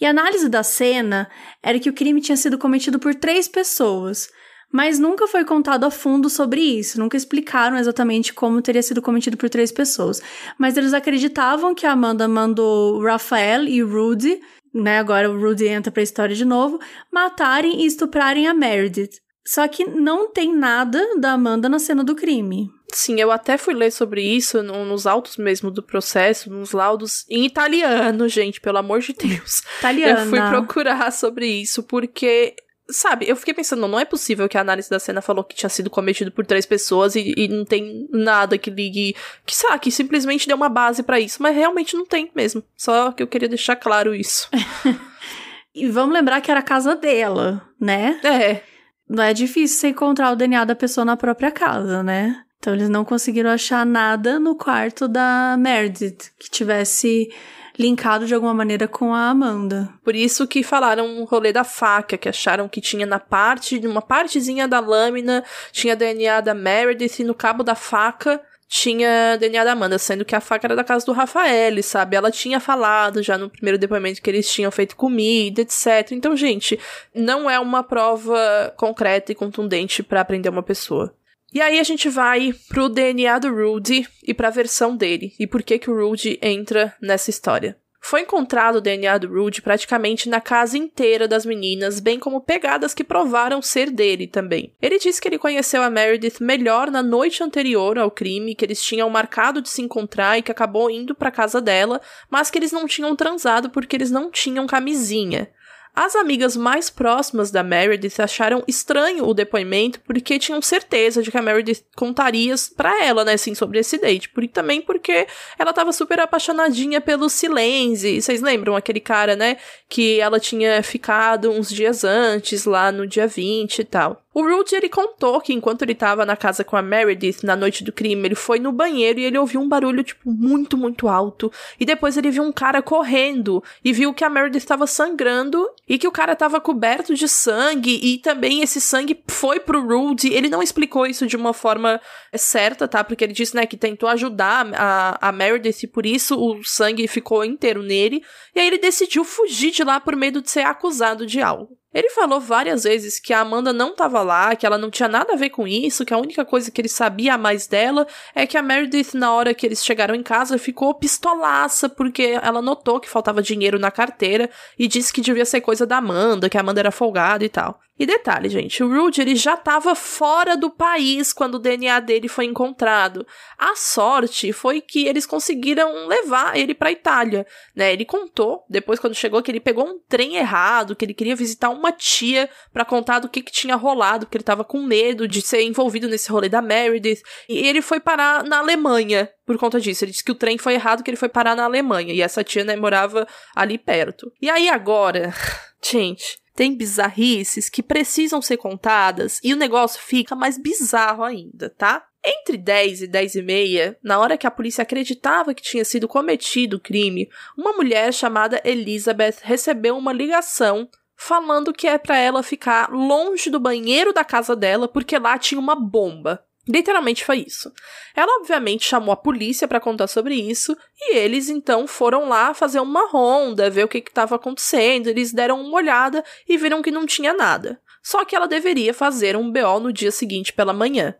E a análise da cena era que o crime tinha sido cometido por três pessoas, mas nunca foi contado a fundo sobre isso, nunca explicaram exatamente como teria sido cometido por três pessoas. Mas eles acreditavam que a Amanda mandou Rafael e Rudy, né, agora o Rudy entra pra história de novo, matarem e estuprarem a Meredith. Só que não tem nada da Amanda na cena do crime. Sim, eu até fui ler sobre isso no, nos autos mesmo do processo, nos laudos em italiano, gente, pelo amor de Deus. Italiana. Eu fui procurar sobre isso porque sabe, eu fiquei pensando, não é possível que a análise da cena falou que tinha sido cometido por três pessoas e, e não tem nada que ligue, que sabe, que simplesmente deu uma base para isso, mas realmente não tem mesmo. Só que eu queria deixar claro isso. [LAUGHS] e vamos lembrar que era a casa dela, né? É. Não é difícil você encontrar o DNA da pessoa na própria casa, né? Então eles não conseguiram achar nada no quarto da Meredith que tivesse linkado de alguma maneira com a Amanda. Por isso que falaram o rolê da faca, que acharam que tinha na parte, uma partezinha da lâmina, tinha DNA da Meredith e no cabo da faca tinha DNA da Amanda, sendo que a faca era da casa do Rafael, sabe? Ela tinha falado já no primeiro depoimento que eles tinham feito comida, etc. Então, gente, não é uma prova concreta e contundente para prender uma pessoa. E aí a gente vai pro DNA do Rudy e pra versão dele, e por que que o Rudy entra nessa história. Foi encontrado o DNA do Rudy praticamente na casa inteira das meninas, bem como pegadas que provaram ser dele também. Ele disse que ele conheceu a Meredith melhor na noite anterior ao crime, que eles tinham marcado de se encontrar e que acabou indo para casa dela, mas que eles não tinham transado porque eles não tinham camisinha. As amigas mais próximas da Meredith acharam estranho o depoimento porque tinham certeza de que a Meredith contaria para ela, né, assim, sobre esse date. Por, também porque ela tava super apaixonadinha pelo Silenzi. Vocês lembram aquele cara, né, que ela tinha ficado uns dias antes, lá no dia 20 e tal. O Rudy, ele contou que enquanto ele tava na casa com a Meredith na noite do crime, ele foi no banheiro e ele ouviu um barulho, tipo, muito, muito alto. E depois ele viu um cara correndo e viu que a Meredith estava sangrando e que o cara estava coberto de sangue e também esse sangue foi pro Rudy. Ele não explicou isso de uma forma certa, tá? Porque ele disse, né, que tentou ajudar a, a Meredith e por isso o sangue ficou inteiro nele. E aí ele decidiu fugir de lá por medo de ser acusado de algo. Ele falou várias vezes que a Amanda não estava lá, que ela não tinha nada a ver com isso, que a única coisa que ele sabia a mais dela é que a Meredith, na hora que eles chegaram em casa, ficou pistolaça porque ela notou que faltava dinheiro na carteira e disse que devia ser coisa da Amanda, que a Amanda era folgada e tal. E detalhe, gente, o Rude ele já estava fora do país quando o DNA dele foi encontrado. A sorte foi que eles conseguiram levar ele para Itália, né? Ele contou depois quando chegou que ele pegou um trem errado, que ele queria visitar uma tia para contar do que, que tinha rolado, que ele estava com medo de ser envolvido nesse rolê da Meredith. E ele foi parar na Alemanha por conta disso. Ele disse que o trem foi errado, que ele foi parar na Alemanha e essa tia né, morava ali perto. E aí agora, [SIGHS] gente, tem bizarrices que precisam ser contadas e o negócio fica mais bizarro ainda, tá? Entre 10 e 10 e meia, na hora que a polícia acreditava que tinha sido cometido o crime, uma mulher chamada Elizabeth recebeu uma ligação falando que é para ela ficar longe do banheiro da casa dela porque lá tinha uma bomba. Literalmente foi isso. Ela obviamente chamou a polícia para contar sobre isso e eles então foram lá fazer uma ronda, ver o que estava acontecendo. Eles deram uma olhada e viram que não tinha nada. Só que ela deveria fazer um BO no dia seguinte pela manhã.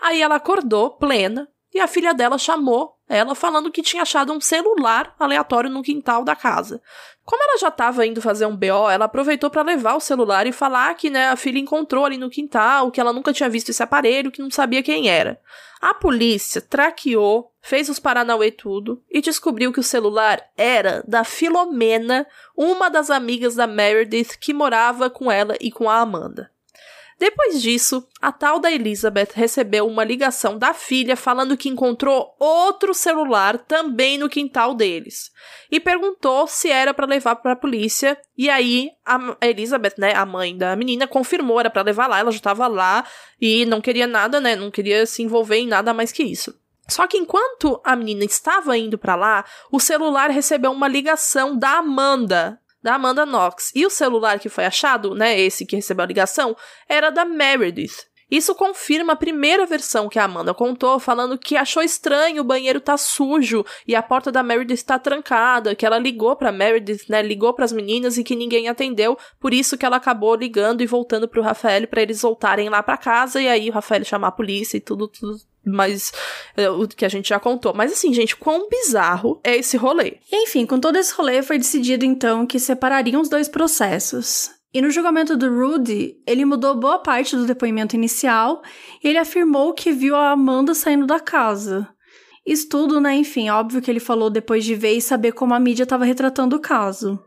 Aí ela acordou plena e a filha dela chamou ela falando que tinha achado um celular aleatório no quintal da casa. Como ela já estava indo fazer um BO, ela aproveitou para levar o celular e falar que né, a filha encontrou ali no quintal, que ela nunca tinha visto esse aparelho, que não sabia quem era. A polícia traqueou, fez os Paranauê tudo e descobriu que o celular era da Filomena, uma das amigas da Meredith que morava com ela e com a Amanda. Depois disso, a tal da Elizabeth recebeu uma ligação da filha falando que encontrou outro celular também no quintal deles e perguntou se era para levar para a polícia. E aí a Elizabeth, né, a mãe da menina, confirmou era para levar lá, ela já estava lá e não queria nada, né, não queria se envolver em nada mais que isso. Só que enquanto a menina estava indo para lá, o celular recebeu uma ligação da Amanda, da Amanda Knox. E o celular que foi achado, né, esse que recebeu a ligação, era da Meredith. Isso confirma a primeira versão que a Amanda contou, falando que achou estranho o banheiro tá sujo e a porta da Meredith está trancada, que ela ligou para Meredith, né, ligou para as meninas e que ninguém atendeu, por isso que ela acabou ligando e voltando pro Rafael para eles voltarem lá para casa e aí o Rafael chamar a polícia e tudo, tudo mas é, o que a gente já contou. Mas assim, gente, quão bizarro é esse rolê? Enfim, com todo esse rolê foi decidido então que separariam os dois processos. E no julgamento do Rudy, ele mudou boa parte do depoimento inicial e ele afirmou que viu a Amanda saindo da casa. Isso tudo, né? Enfim, óbvio que ele falou depois de ver e saber como a mídia estava retratando o caso.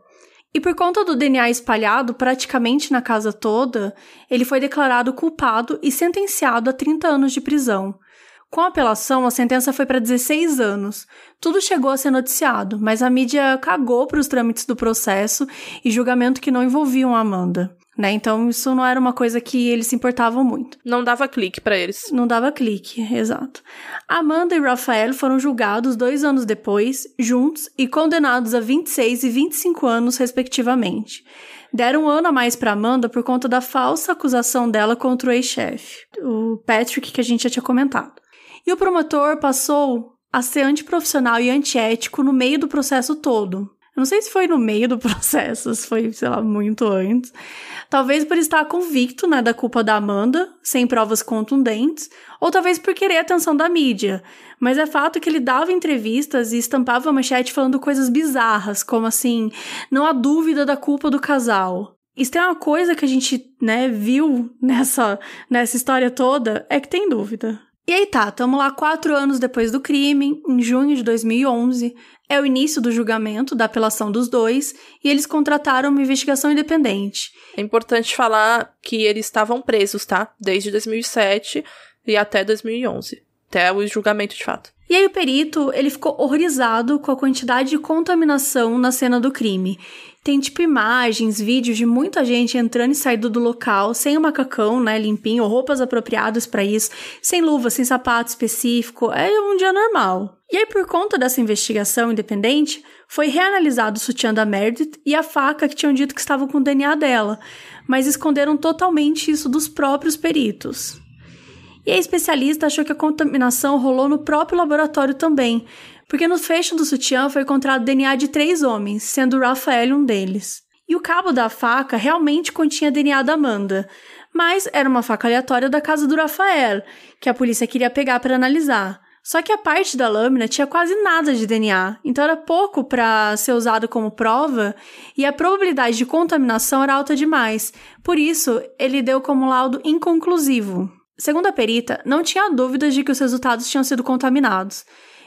E por conta do DNA espalhado praticamente na casa toda, ele foi declarado culpado e sentenciado a 30 anos de prisão. Com a apelação, a sentença foi para 16 anos. Tudo chegou a ser noticiado, mas a mídia cagou para os trâmites do processo e julgamento que não envolviam a Amanda. Né? Então isso não era uma coisa que eles se importavam muito. Não dava clique para eles. Não dava clique, exato. Amanda e Rafael foram julgados dois anos depois, juntos, e condenados a 26 e 25 anos, respectivamente. Deram um ano a mais para Amanda por conta da falsa acusação dela contra o ex-chefe, o Patrick, que a gente já tinha comentado. E o promotor passou a ser antiprofissional e antiético no meio do processo todo. Eu não sei se foi no meio do [LAUGHS] processo, se foi, sei lá, muito antes. Talvez por estar convicto, né, da culpa da Amanda, sem provas contundentes, ou talvez por querer a atenção da mídia. Mas é fato que ele dava entrevistas e estampava a manchete falando coisas bizarras, como assim, não há dúvida da culpa do casal. Isso tem uma coisa que a gente, né, viu nessa, nessa história toda, é que tem dúvida. E aí tá, estamos lá quatro anos depois do crime, em junho de 2011. É o início do julgamento da apelação dos dois e eles contrataram uma investigação independente. É importante falar que eles estavam presos, tá? Desde 2007 e até 2011. Até o julgamento de fato. E aí o perito, ele ficou horrorizado com a quantidade de contaminação na cena do crime. Tem tipo imagens, vídeos de muita gente entrando e saindo do local sem o macacão, né, limpinho, ou roupas apropriadas para isso, sem luva, sem sapato específico. É um dia normal. E aí, por conta dessa investigação independente, foi reanalisado o sutiã da Meredith e a faca que tinham dito que estavam com o DNA dela, mas esconderam totalmente isso dos próprios peritos. E a especialista achou que a contaminação rolou no próprio laboratório também, porque no fecho do sutiã foi encontrado DNA de três homens, sendo Rafael um deles. E o cabo da faca realmente continha DNA da Amanda, mas era uma faca aleatória da casa do Rafael, que a polícia queria pegar para analisar. Só que a parte da lâmina tinha quase nada de DNA, então era pouco para ser usado como prova e a probabilidade de contaminação era alta demais. Por isso, ele deu como laudo inconclusivo. Segundo a perita, não tinha dúvidas de que os resultados tinham sido contaminados.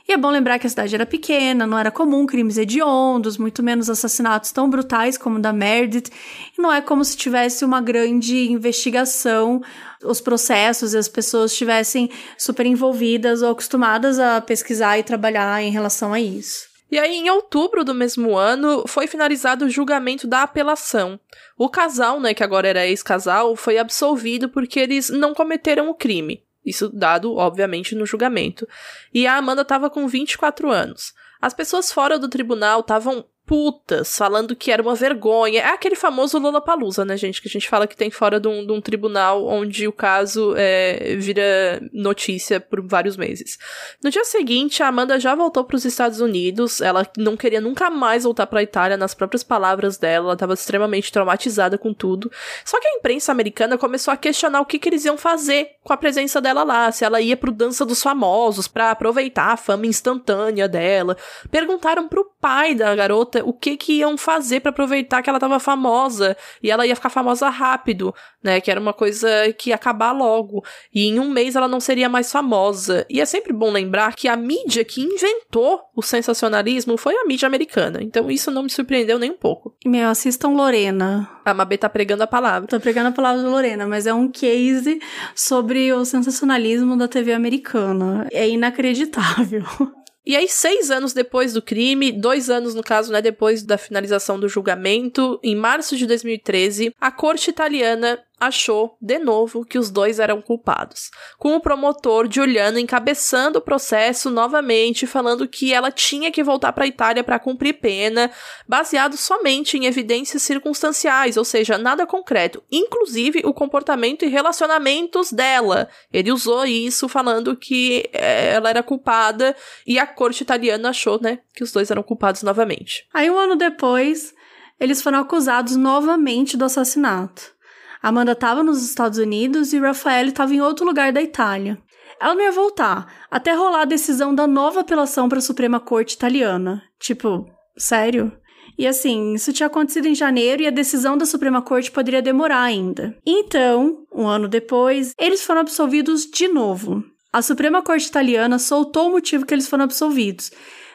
E é bom lembrar que a cidade era pequena, não era comum crimes hediondos, muito menos assassinatos tão brutais como o da Meredith, e não é como se tivesse uma grande investigação, os processos e as pessoas estivessem super envolvidas ou acostumadas a pesquisar e trabalhar em relação a isso. E aí, em outubro do mesmo ano, foi finalizado o julgamento da apelação. O casal, né, que agora era ex-casal, foi absolvido porque eles não cometeram o crime. Isso dado, obviamente, no julgamento. E a Amanda estava com 24 anos. As pessoas fora do tribunal estavam putas, falando que era uma vergonha. É aquele famoso Lollapalooza, né, gente? Que a gente fala que tem fora de um, de um tribunal onde o caso é, vira notícia por vários meses. No dia seguinte, a Amanda já voltou para os Estados Unidos. Ela não queria nunca mais voltar para a Itália, nas próprias palavras dela. Ela estava extremamente traumatizada com tudo. Só que a imprensa americana começou a questionar o que, que eles iam fazer com a presença dela lá. Se ela ia pro Dança dos Famosos para aproveitar a fama instantânea dela. Perguntaram pro pai da garota o que que iam fazer para aproveitar que ela tava famosa e ela ia ficar famosa rápido, né? Que era uma coisa que ia acabar logo. E em um mês ela não seria mais famosa. E é sempre bom lembrar que a mídia que inventou o sensacionalismo foi a mídia americana. Então isso não me surpreendeu nem um pouco. Meu, assistam Lorena. A Mabê tá pregando a palavra. Tô pregando a palavra de Lorena, mas é um case sobre o sensacionalismo da TV americana. É inacreditável. [LAUGHS] E aí, seis anos depois do crime, dois anos, no caso, né, depois da finalização do julgamento, em março de 2013, a corte italiana achou, de novo, que os dois eram culpados, com o promotor Giuliano encabeçando o processo novamente, falando que ela tinha que voltar para a Itália para cumprir pena, baseado somente em evidências circunstanciais, ou seja, nada concreto, inclusive o comportamento e relacionamentos dela. Ele usou isso falando que é, ela era culpada e a corte italiana achou, né, que os dois eram culpados novamente. Aí um ano depois, eles foram acusados novamente do assassinato. Amanda estava nos Estados Unidos e Rafael estava em outro lugar da Itália. Ela não ia voltar, até rolar a decisão da nova apelação para a Suprema Corte Italiana. Tipo, sério? E assim, isso tinha acontecido em janeiro e a decisão da Suprema Corte poderia demorar ainda. Então, um ano depois, eles foram absolvidos de novo. A Suprema Corte Italiana soltou o motivo que eles foram absolvidos: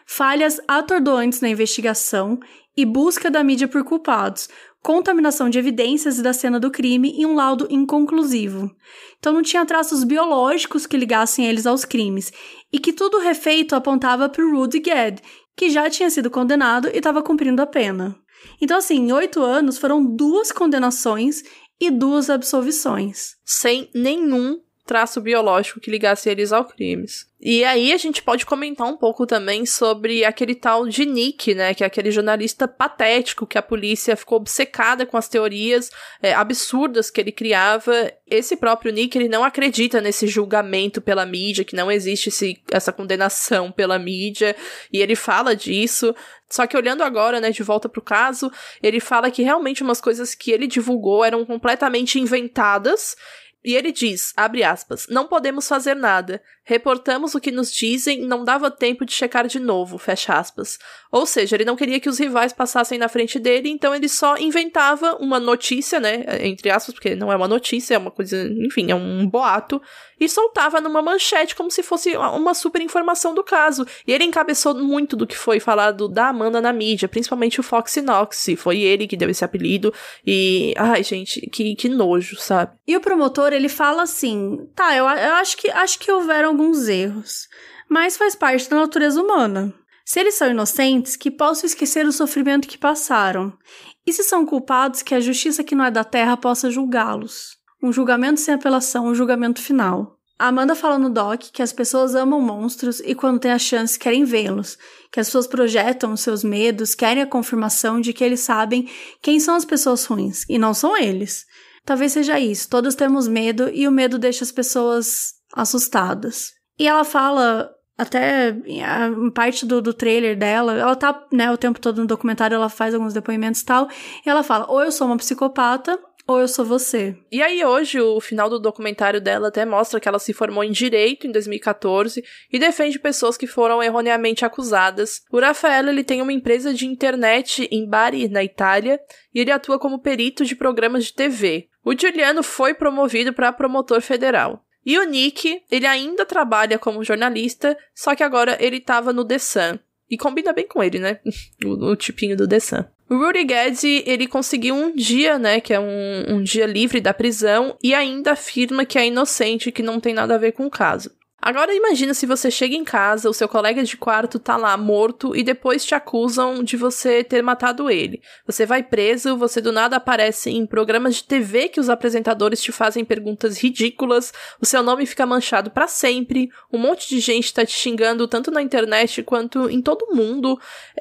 falhas atordoantes na investigação e busca da mídia por culpados, contaminação de evidências da cena do crime e um laudo inconclusivo. Então não tinha traços biológicos que ligassem eles aos crimes, e que tudo refeito apontava para Rudy Gad, que já tinha sido condenado e estava cumprindo a pena. Então, assim, em oito anos foram duas condenações e duas absolvições. Sem nenhum traço biológico que ligasse eles ao crimes. E aí a gente pode comentar um pouco também sobre aquele tal de Nick, né, que é aquele jornalista patético que a polícia ficou obcecada com as teorias é, absurdas que ele criava. Esse próprio Nick, ele não acredita nesse julgamento pela mídia, que não existe esse, essa condenação pela mídia, e ele fala disso. Só que olhando agora, né, de volta pro caso, ele fala que realmente umas coisas que ele divulgou eram completamente inventadas e ele diz, abre aspas, não podemos fazer nada. Reportamos o que nos dizem, não dava tempo de checar de novo, fecha aspas. Ou seja, ele não queria que os rivais passassem na frente dele, então ele só inventava uma notícia, né, entre aspas, porque não é uma notícia, é uma coisa, enfim, é um boato, e soltava numa manchete como se fosse uma super informação do caso. E ele encabeçou muito do que foi falado da Amanda na mídia, principalmente o Fox Knox, foi ele que deu esse apelido, e, ai gente, que, que nojo, sabe? E o promotor, ele fala assim, tá, eu, eu acho que acho que houveram alguns erros, mas faz parte da natureza humana. Se eles são inocentes, que possam esquecer o sofrimento que passaram. E se são culpados, que a justiça que não é da terra possa julgá-los. Um julgamento sem apelação, um julgamento final. A Amanda fala no doc que as pessoas amam monstros e quando têm a chance querem vê-los, que as pessoas projetam os seus medos, querem a confirmação de que eles sabem quem são as pessoas ruins e não são eles. Talvez seja isso, todos temos medo e o medo deixa as pessoas assustadas. E ela fala, até em parte do, do trailer dela, ela tá, né, o tempo todo no documentário, ela faz alguns depoimentos e tal, e ela fala, ou eu sou uma psicopata, ou eu sou você. E aí hoje o final do documentário dela até mostra que ela se formou em direito em 2014 e defende pessoas que foram erroneamente acusadas. O Rafael ele tem uma empresa de internet em Bari, na Itália, e ele atua como perito de programas de TV. O Giuliano foi promovido para promotor federal. E o Nick, ele ainda trabalha como jornalista, só que agora ele estava no The Sun. E combina bem com ele, né? [LAUGHS] o, o tipinho do The Sun. O Rudy Gedzi, ele conseguiu um dia, né, que é um, um dia livre da prisão, e ainda afirma que é inocente que não tem nada a ver com o caso. Agora imagina se você chega em casa, o seu colega de quarto tá lá morto e depois te acusam de você ter matado ele. Você vai preso, você do nada aparece em programas de TV que os apresentadores te fazem perguntas ridículas, o seu nome fica manchado para sempre, um monte de gente tá te xingando tanto na internet quanto em todo mundo.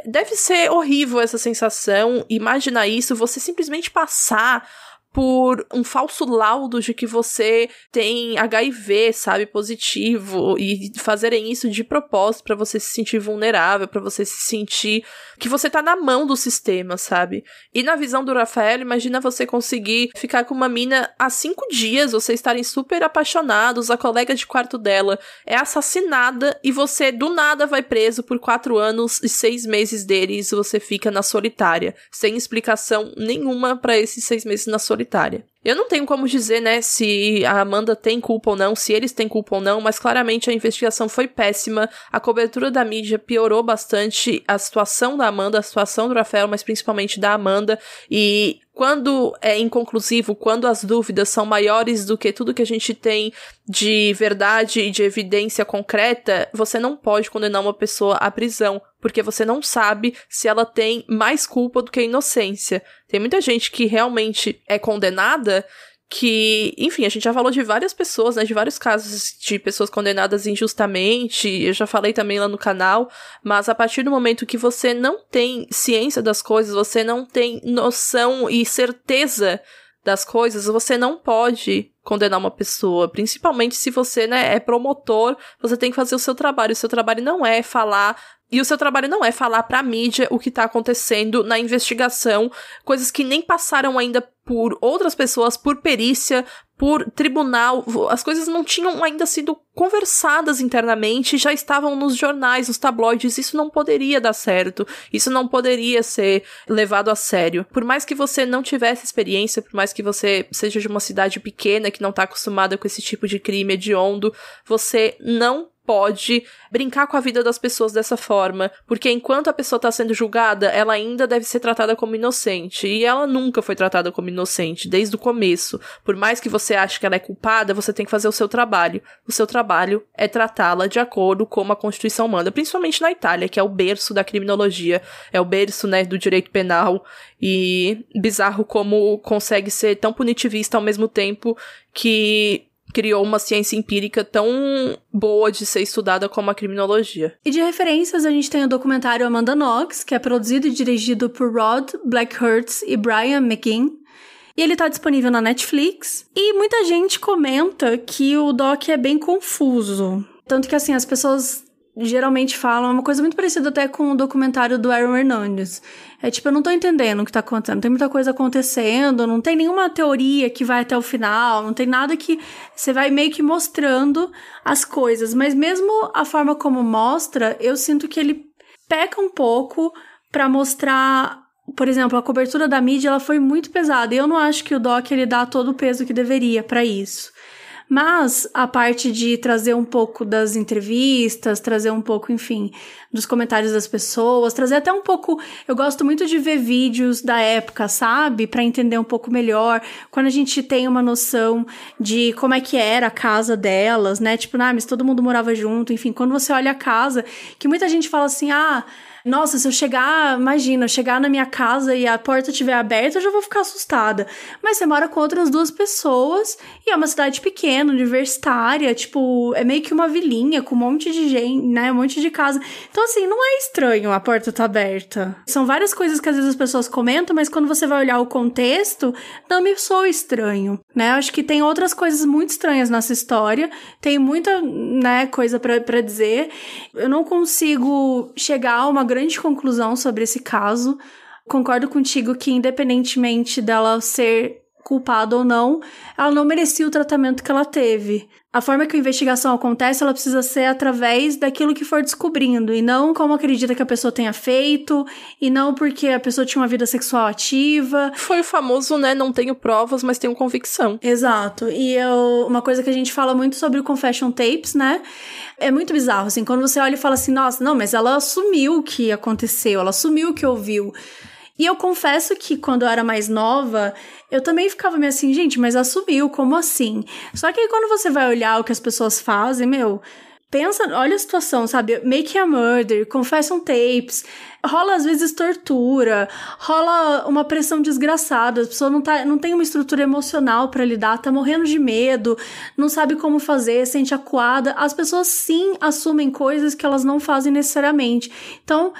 Deve ser horrível essa sensação, imaginar isso, você simplesmente passar por um falso laudo de que você tem HIV, sabe, positivo e fazerem isso de propósito para você se sentir vulnerável, para você se sentir que você tá na mão do sistema, sabe? E na visão do Rafael, imagina você conseguir ficar com uma mina há cinco dias, vocês estarem super apaixonados, a colega de quarto dela é assassinada e você do nada vai preso por quatro anos e seis meses deles você fica na solitária, sem explicação nenhuma para esses seis meses na solitária solitária. Eu não tenho como dizer, né, se a Amanda tem culpa ou não, se eles têm culpa ou não, mas claramente a investigação foi péssima, a cobertura da mídia piorou bastante a situação da Amanda, a situação do Rafael, mas principalmente da Amanda, e quando é inconclusivo, quando as dúvidas são maiores do que tudo que a gente tem de verdade e de evidência concreta, você não pode condenar uma pessoa à prisão, porque você não sabe se ela tem mais culpa do que inocência. Tem muita gente que realmente é condenada que, enfim, a gente já falou de várias pessoas, né, de vários casos de pessoas condenadas injustamente, eu já falei também lá no canal, mas a partir do momento que você não tem ciência das coisas, você não tem noção e certeza das coisas, você não pode condenar uma pessoa, principalmente se você, né, é promotor, você tem que fazer o seu trabalho, o seu trabalho não é falar e o seu trabalho não é falar pra mídia o que tá acontecendo na investigação, coisas que nem passaram ainda por outras pessoas, por perícia, por tribunal. As coisas não tinham ainda sido conversadas internamente, já estavam nos jornais, nos tabloides. Isso não poderia dar certo. Isso não poderia ser levado a sério. Por mais que você não tivesse experiência, por mais que você seja de uma cidade pequena que não tá acostumada com esse tipo de crime hediondo, você não pode brincar com a vida das pessoas dessa forma, porque enquanto a pessoa está sendo julgada, ela ainda deve ser tratada como inocente, e ela nunca foi tratada como inocente desde o começo. Por mais que você ache que ela é culpada, você tem que fazer o seu trabalho. O seu trabalho é tratá-la de acordo com a Constituição manda, principalmente na Itália, que é o berço da criminologia, é o berço, né, do direito penal, e bizarro como consegue ser tão punitivista ao mesmo tempo que criou uma ciência empírica tão boa de ser estudada como a criminologia. E de referências, a gente tem o documentário Amanda Knox, que é produzido e dirigido por Rod Blackhurst e Brian McGinn. E ele tá disponível na Netflix. E muita gente comenta que o doc é bem confuso. Tanto que, assim, as pessoas geralmente falam é uma coisa muito parecida até com o documentário do Aaron Hernandez. É tipo, eu não tô entendendo o que tá acontecendo. Tem muita coisa acontecendo, não tem nenhuma teoria que vai até o final, não tem nada que você vai meio que mostrando as coisas. Mas mesmo a forma como mostra, eu sinto que ele peca um pouco para mostrar por exemplo, a cobertura da mídia ela foi muito pesada. E eu não acho que o doc ele dá todo o peso que deveria para isso. Mas a parte de trazer um pouco das entrevistas, trazer um pouco, enfim, dos comentários das pessoas, trazer até um pouco. Eu gosto muito de ver vídeos da época, sabe? Para entender um pouco melhor. Quando a gente tem uma noção de como é que era a casa delas, né? Tipo, ah, mas todo mundo morava junto. Enfim, quando você olha a casa, que muita gente fala assim, ah nossa, se eu chegar, imagina, chegar na minha casa e a porta estiver aberta, eu já vou ficar assustada. Mas você mora com outras duas pessoas e é uma cidade pequena, universitária, tipo, é meio que uma vilinha com um monte de gente, né? Um monte de casa. Então, assim, não é estranho a porta tá aberta. São várias coisas que às vezes as pessoas comentam, mas quando você vai olhar o contexto, não me soa estranho, né? Eu acho que tem outras coisas muito estranhas nessa história, tem muita, né, coisa para dizer. Eu não consigo chegar a uma grande conclusão sobre esse caso. Concordo contigo que, independentemente dela ser culpada ou não, ela não merecia o tratamento que ela teve. A forma que a investigação acontece, ela precisa ser através daquilo que for descobrindo, e não como acredita que a pessoa tenha feito, e não porque a pessoa tinha uma vida sexual ativa. Foi o famoso, né, não tenho provas, mas tenho convicção. Exato. E eu, uma coisa que a gente fala muito sobre o confession tapes, né? É muito bizarro, assim, quando você olha e fala assim, nossa, não, mas ela assumiu o que aconteceu, ela assumiu o que ouviu. E eu confesso que quando eu era mais nova, eu também ficava meio assim, gente, mas assumiu, como assim? Só que aí quando você vai olhar o que as pessoas fazem, meu, pensa, olha a situação, sabe? Make a murder, confession tapes, rola às vezes tortura, rola uma pressão desgraçada, a pessoa não, tá, não tem uma estrutura emocional para lidar, tá morrendo de medo, não sabe como fazer, sente acuada. As pessoas sim assumem coisas que elas não fazem necessariamente. Então,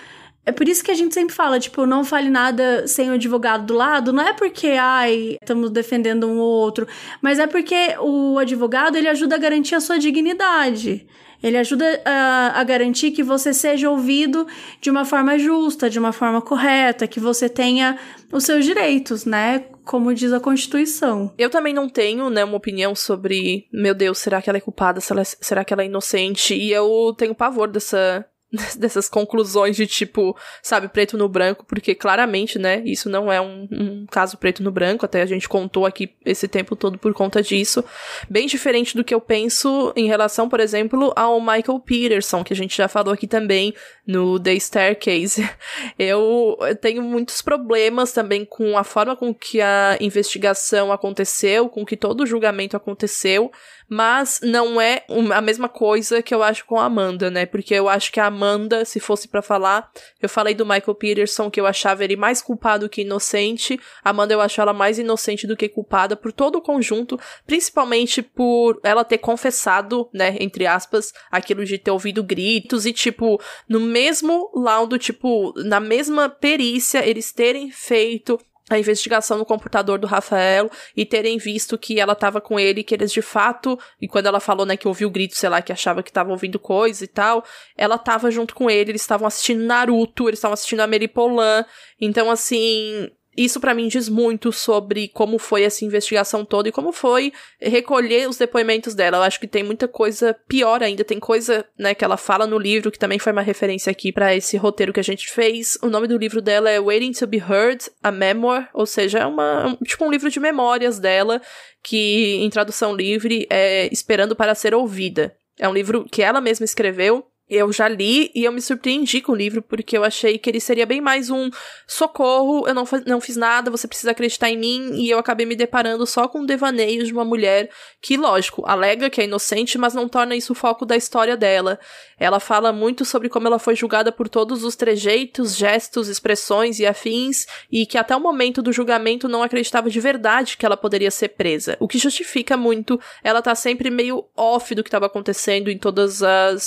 é por isso que a gente sempre fala, tipo, não fale nada sem o advogado do lado. Não é porque, ai, estamos defendendo um ou outro, mas é porque o advogado, ele ajuda a garantir a sua dignidade. Ele ajuda a, a, garantir que você seja ouvido de uma forma justa, de uma forma correta, que você tenha os seus direitos, né? Como diz a Constituição. Eu também não tenho, né, uma opinião sobre, meu Deus, será que ela é culpada? Será que ela é inocente? E eu tenho pavor dessa [LAUGHS] dessas conclusões de tipo, sabe, preto no branco, porque claramente, né, isso não é um, um, caso preto no branco, até a gente contou aqui esse tempo todo por conta disso. Bem diferente do que eu penso em relação, por exemplo, ao Michael Peterson, que a gente já falou aqui também no The Staircase. [LAUGHS] Eu tenho muitos problemas também com a forma com que a investigação aconteceu, com que todo o julgamento aconteceu mas não é a mesma coisa que eu acho com a Amanda, né? Porque eu acho que a Amanda, se fosse para falar, eu falei do Michael Peterson que eu achava ele mais culpado que inocente. A Amanda eu acho ela mais inocente do que culpada por todo o conjunto, principalmente por ela ter confessado, né, entre aspas, aquilo de ter ouvido gritos e tipo, no mesmo laudo, tipo, na mesma perícia, eles terem feito a investigação no computador do Rafael e terem visto que ela tava com ele, que eles de fato, e quando ela falou, né, que ouviu o grito, sei lá, que achava que tava ouvindo coisa e tal, ela tava junto com ele, eles estavam assistindo Naruto, eles estavam assistindo a Meripolan, então assim, isso para mim diz muito sobre como foi essa investigação toda e como foi recolher os depoimentos dela. Eu acho que tem muita coisa pior ainda, tem coisa, né, que ela fala no livro que também foi uma referência aqui para esse roteiro que a gente fez. O nome do livro dela é Waiting to be Heard, a Memoir, ou seja, é uma tipo um livro de memórias dela que em tradução livre é Esperando para ser ouvida. É um livro que ela mesma escreveu eu já li e eu me surpreendi com o livro, porque eu achei que ele seria bem mais um socorro, eu não, não fiz nada, você precisa acreditar em mim, e eu acabei me deparando só com devaneios de uma mulher que, lógico, alega que é inocente, mas não torna isso o foco da história dela. Ela fala muito sobre como ela foi julgada por todos os trejeitos, gestos, expressões e afins, e que até o momento do julgamento não acreditava de verdade que ela poderia ser presa. O que justifica muito ela tá sempre meio off do que estava acontecendo em todos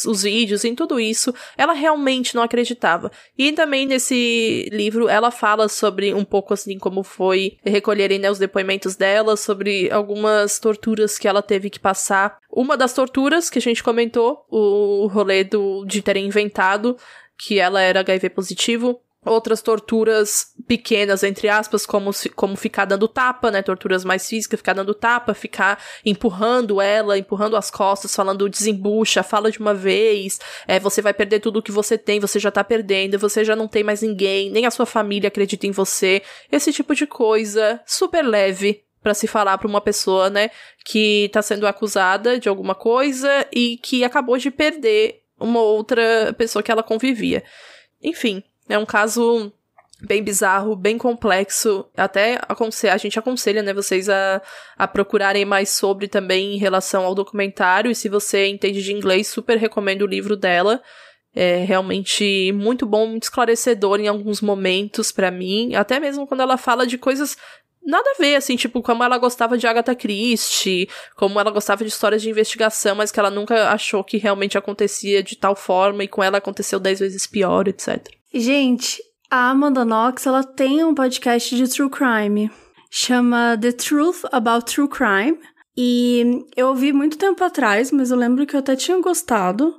os vídeos, em tudo isso. Ela realmente não acreditava. E também nesse livro ela fala sobre um pouco assim como foi recolherem né, os depoimentos dela, sobre algumas torturas que ela teve que passar. Uma das torturas que a gente comentou, o rolê do, de terem inventado que ela era HIV positivo. Outras torturas pequenas, entre aspas, como, como ficar dando tapa, né? Torturas mais físicas, ficar dando tapa, ficar empurrando ela, empurrando as costas, falando desembucha, fala de uma vez, é, você vai perder tudo o que você tem, você já tá perdendo, você já não tem mais ninguém, nem a sua família acredita em você. Esse tipo de coisa super leve para se falar para uma pessoa, né, que tá sendo acusada de alguma coisa e que acabou de perder uma outra pessoa que ela convivia. Enfim, é um caso bem bizarro, bem complexo. Até a gente aconselha, né, vocês a, a procurarem mais sobre também em relação ao documentário. E se você entende de inglês, super recomendo o livro dela. É realmente muito bom, muito esclarecedor em alguns momentos para mim. Até mesmo quando ela fala de coisas nada a ver, assim, tipo, como ela gostava de Agatha Christie, como ela gostava de histórias de investigação, mas que ela nunca achou que realmente acontecia de tal forma e com ela aconteceu dez vezes pior, etc. Gente, a Amanda Knox, ela tem um podcast de true crime. Chama The Truth About True Crime. E eu ouvi muito tempo atrás, mas eu lembro que eu até tinha gostado.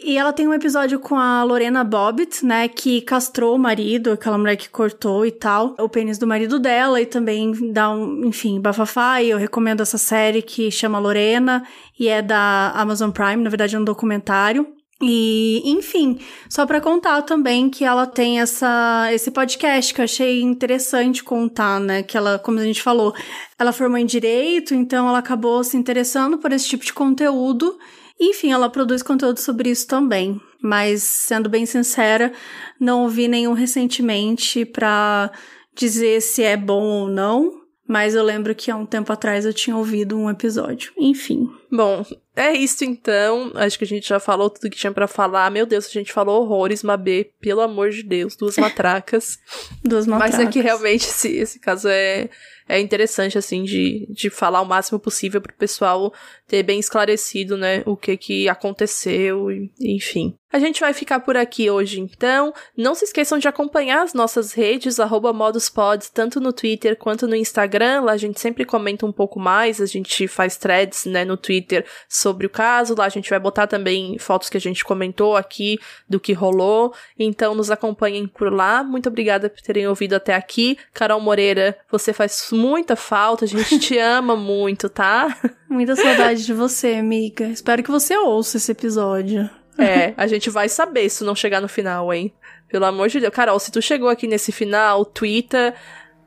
E ela tem um episódio com a Lorena Bobbitt, né, que castrou o marido, aquela mulher que cortou e tal, o pênis do marido dela e também dá um, enfim, bafafá. E eu recomendo essa série que chama Lorena e é da Amazon Prime, na verdade é um documentário. E, enfim, só para contar também que ela tem essa esse podcast que eu achei interessante contar, né? Que ela, como a gente falou, ela formou em direito, então ela acabou se interessando por esse tipo de conteúdo. Enfim, ela produz conteúdo sobre isso também. Mas, sendo bem sincera, não ouvi nenhum recentemente para dizer se é bom ou não. Mas eu lembro que há um tempo atrás eu tinha ouvido um episódio. Enfim. Bom, é isso então. Acho que a gente já falou tudo que tinha para falar. Meu Deus, a gente falou horrores, Mabê. Pelo amor de Deus, duas [LAUGHS] matracas. duas matracas. Mas é que realmente esse, esse caso é, é interessante, assim, de, de falar o máximo possível pro pessoal ter bem esclarecido, né, o que que aconteceu, enfim. A gente vai ficar por aqui hoje, então. Não se esqueçam de acompanhar as nossas redes, moduspod, tanto no Twitter quanto no Instagram. Lá a gente sempre comenta um pouco mais, a gente faz threads, né, no Twitter sobre o caso. Lá a gente vai botar também fotos que a gente comentou aqui do que rolou. Então nos acompanhem por lá. Muito obrigada por terem ouvido até aqui. Carol Moreira, você faz muita falta, a gente te [LAUGHS] ama muito, tá? Muita saudade de você, amiga. Espero que você ouça esse episódio. É, a gente vai saber se não chegar no final, hein? Pelo amor de Deus. Carol, se tu chegou aqui nesse final, twitter,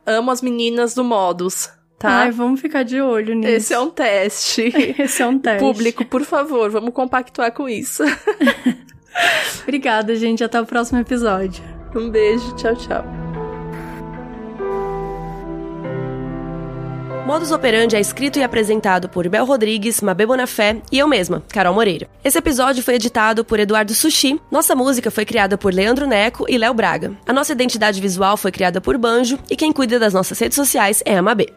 amo as meninas do Modus, tá? Ai, vamos ficar de olho nisso. Esse é um teste. [LAUGHS] Esse é um teste. Público, por favor, vamos compactuar com isso. [LAUGHS] Obrigada, gente. Até o próximo episódio. Um beijo. Tchau, tchau. Modus Operandi é escrito e apresentado por Bel Rodrigues, Mabê Bonafé e eu mesma, Carol Moreira. Esse episódio foi editado por Eduardo Sushi. Nossa música foi criada por Leandro Neco e Léo Braga. A nossa identidade visual foi criada por Banjo e quem cuida das nossas redes sociais é a Mabê.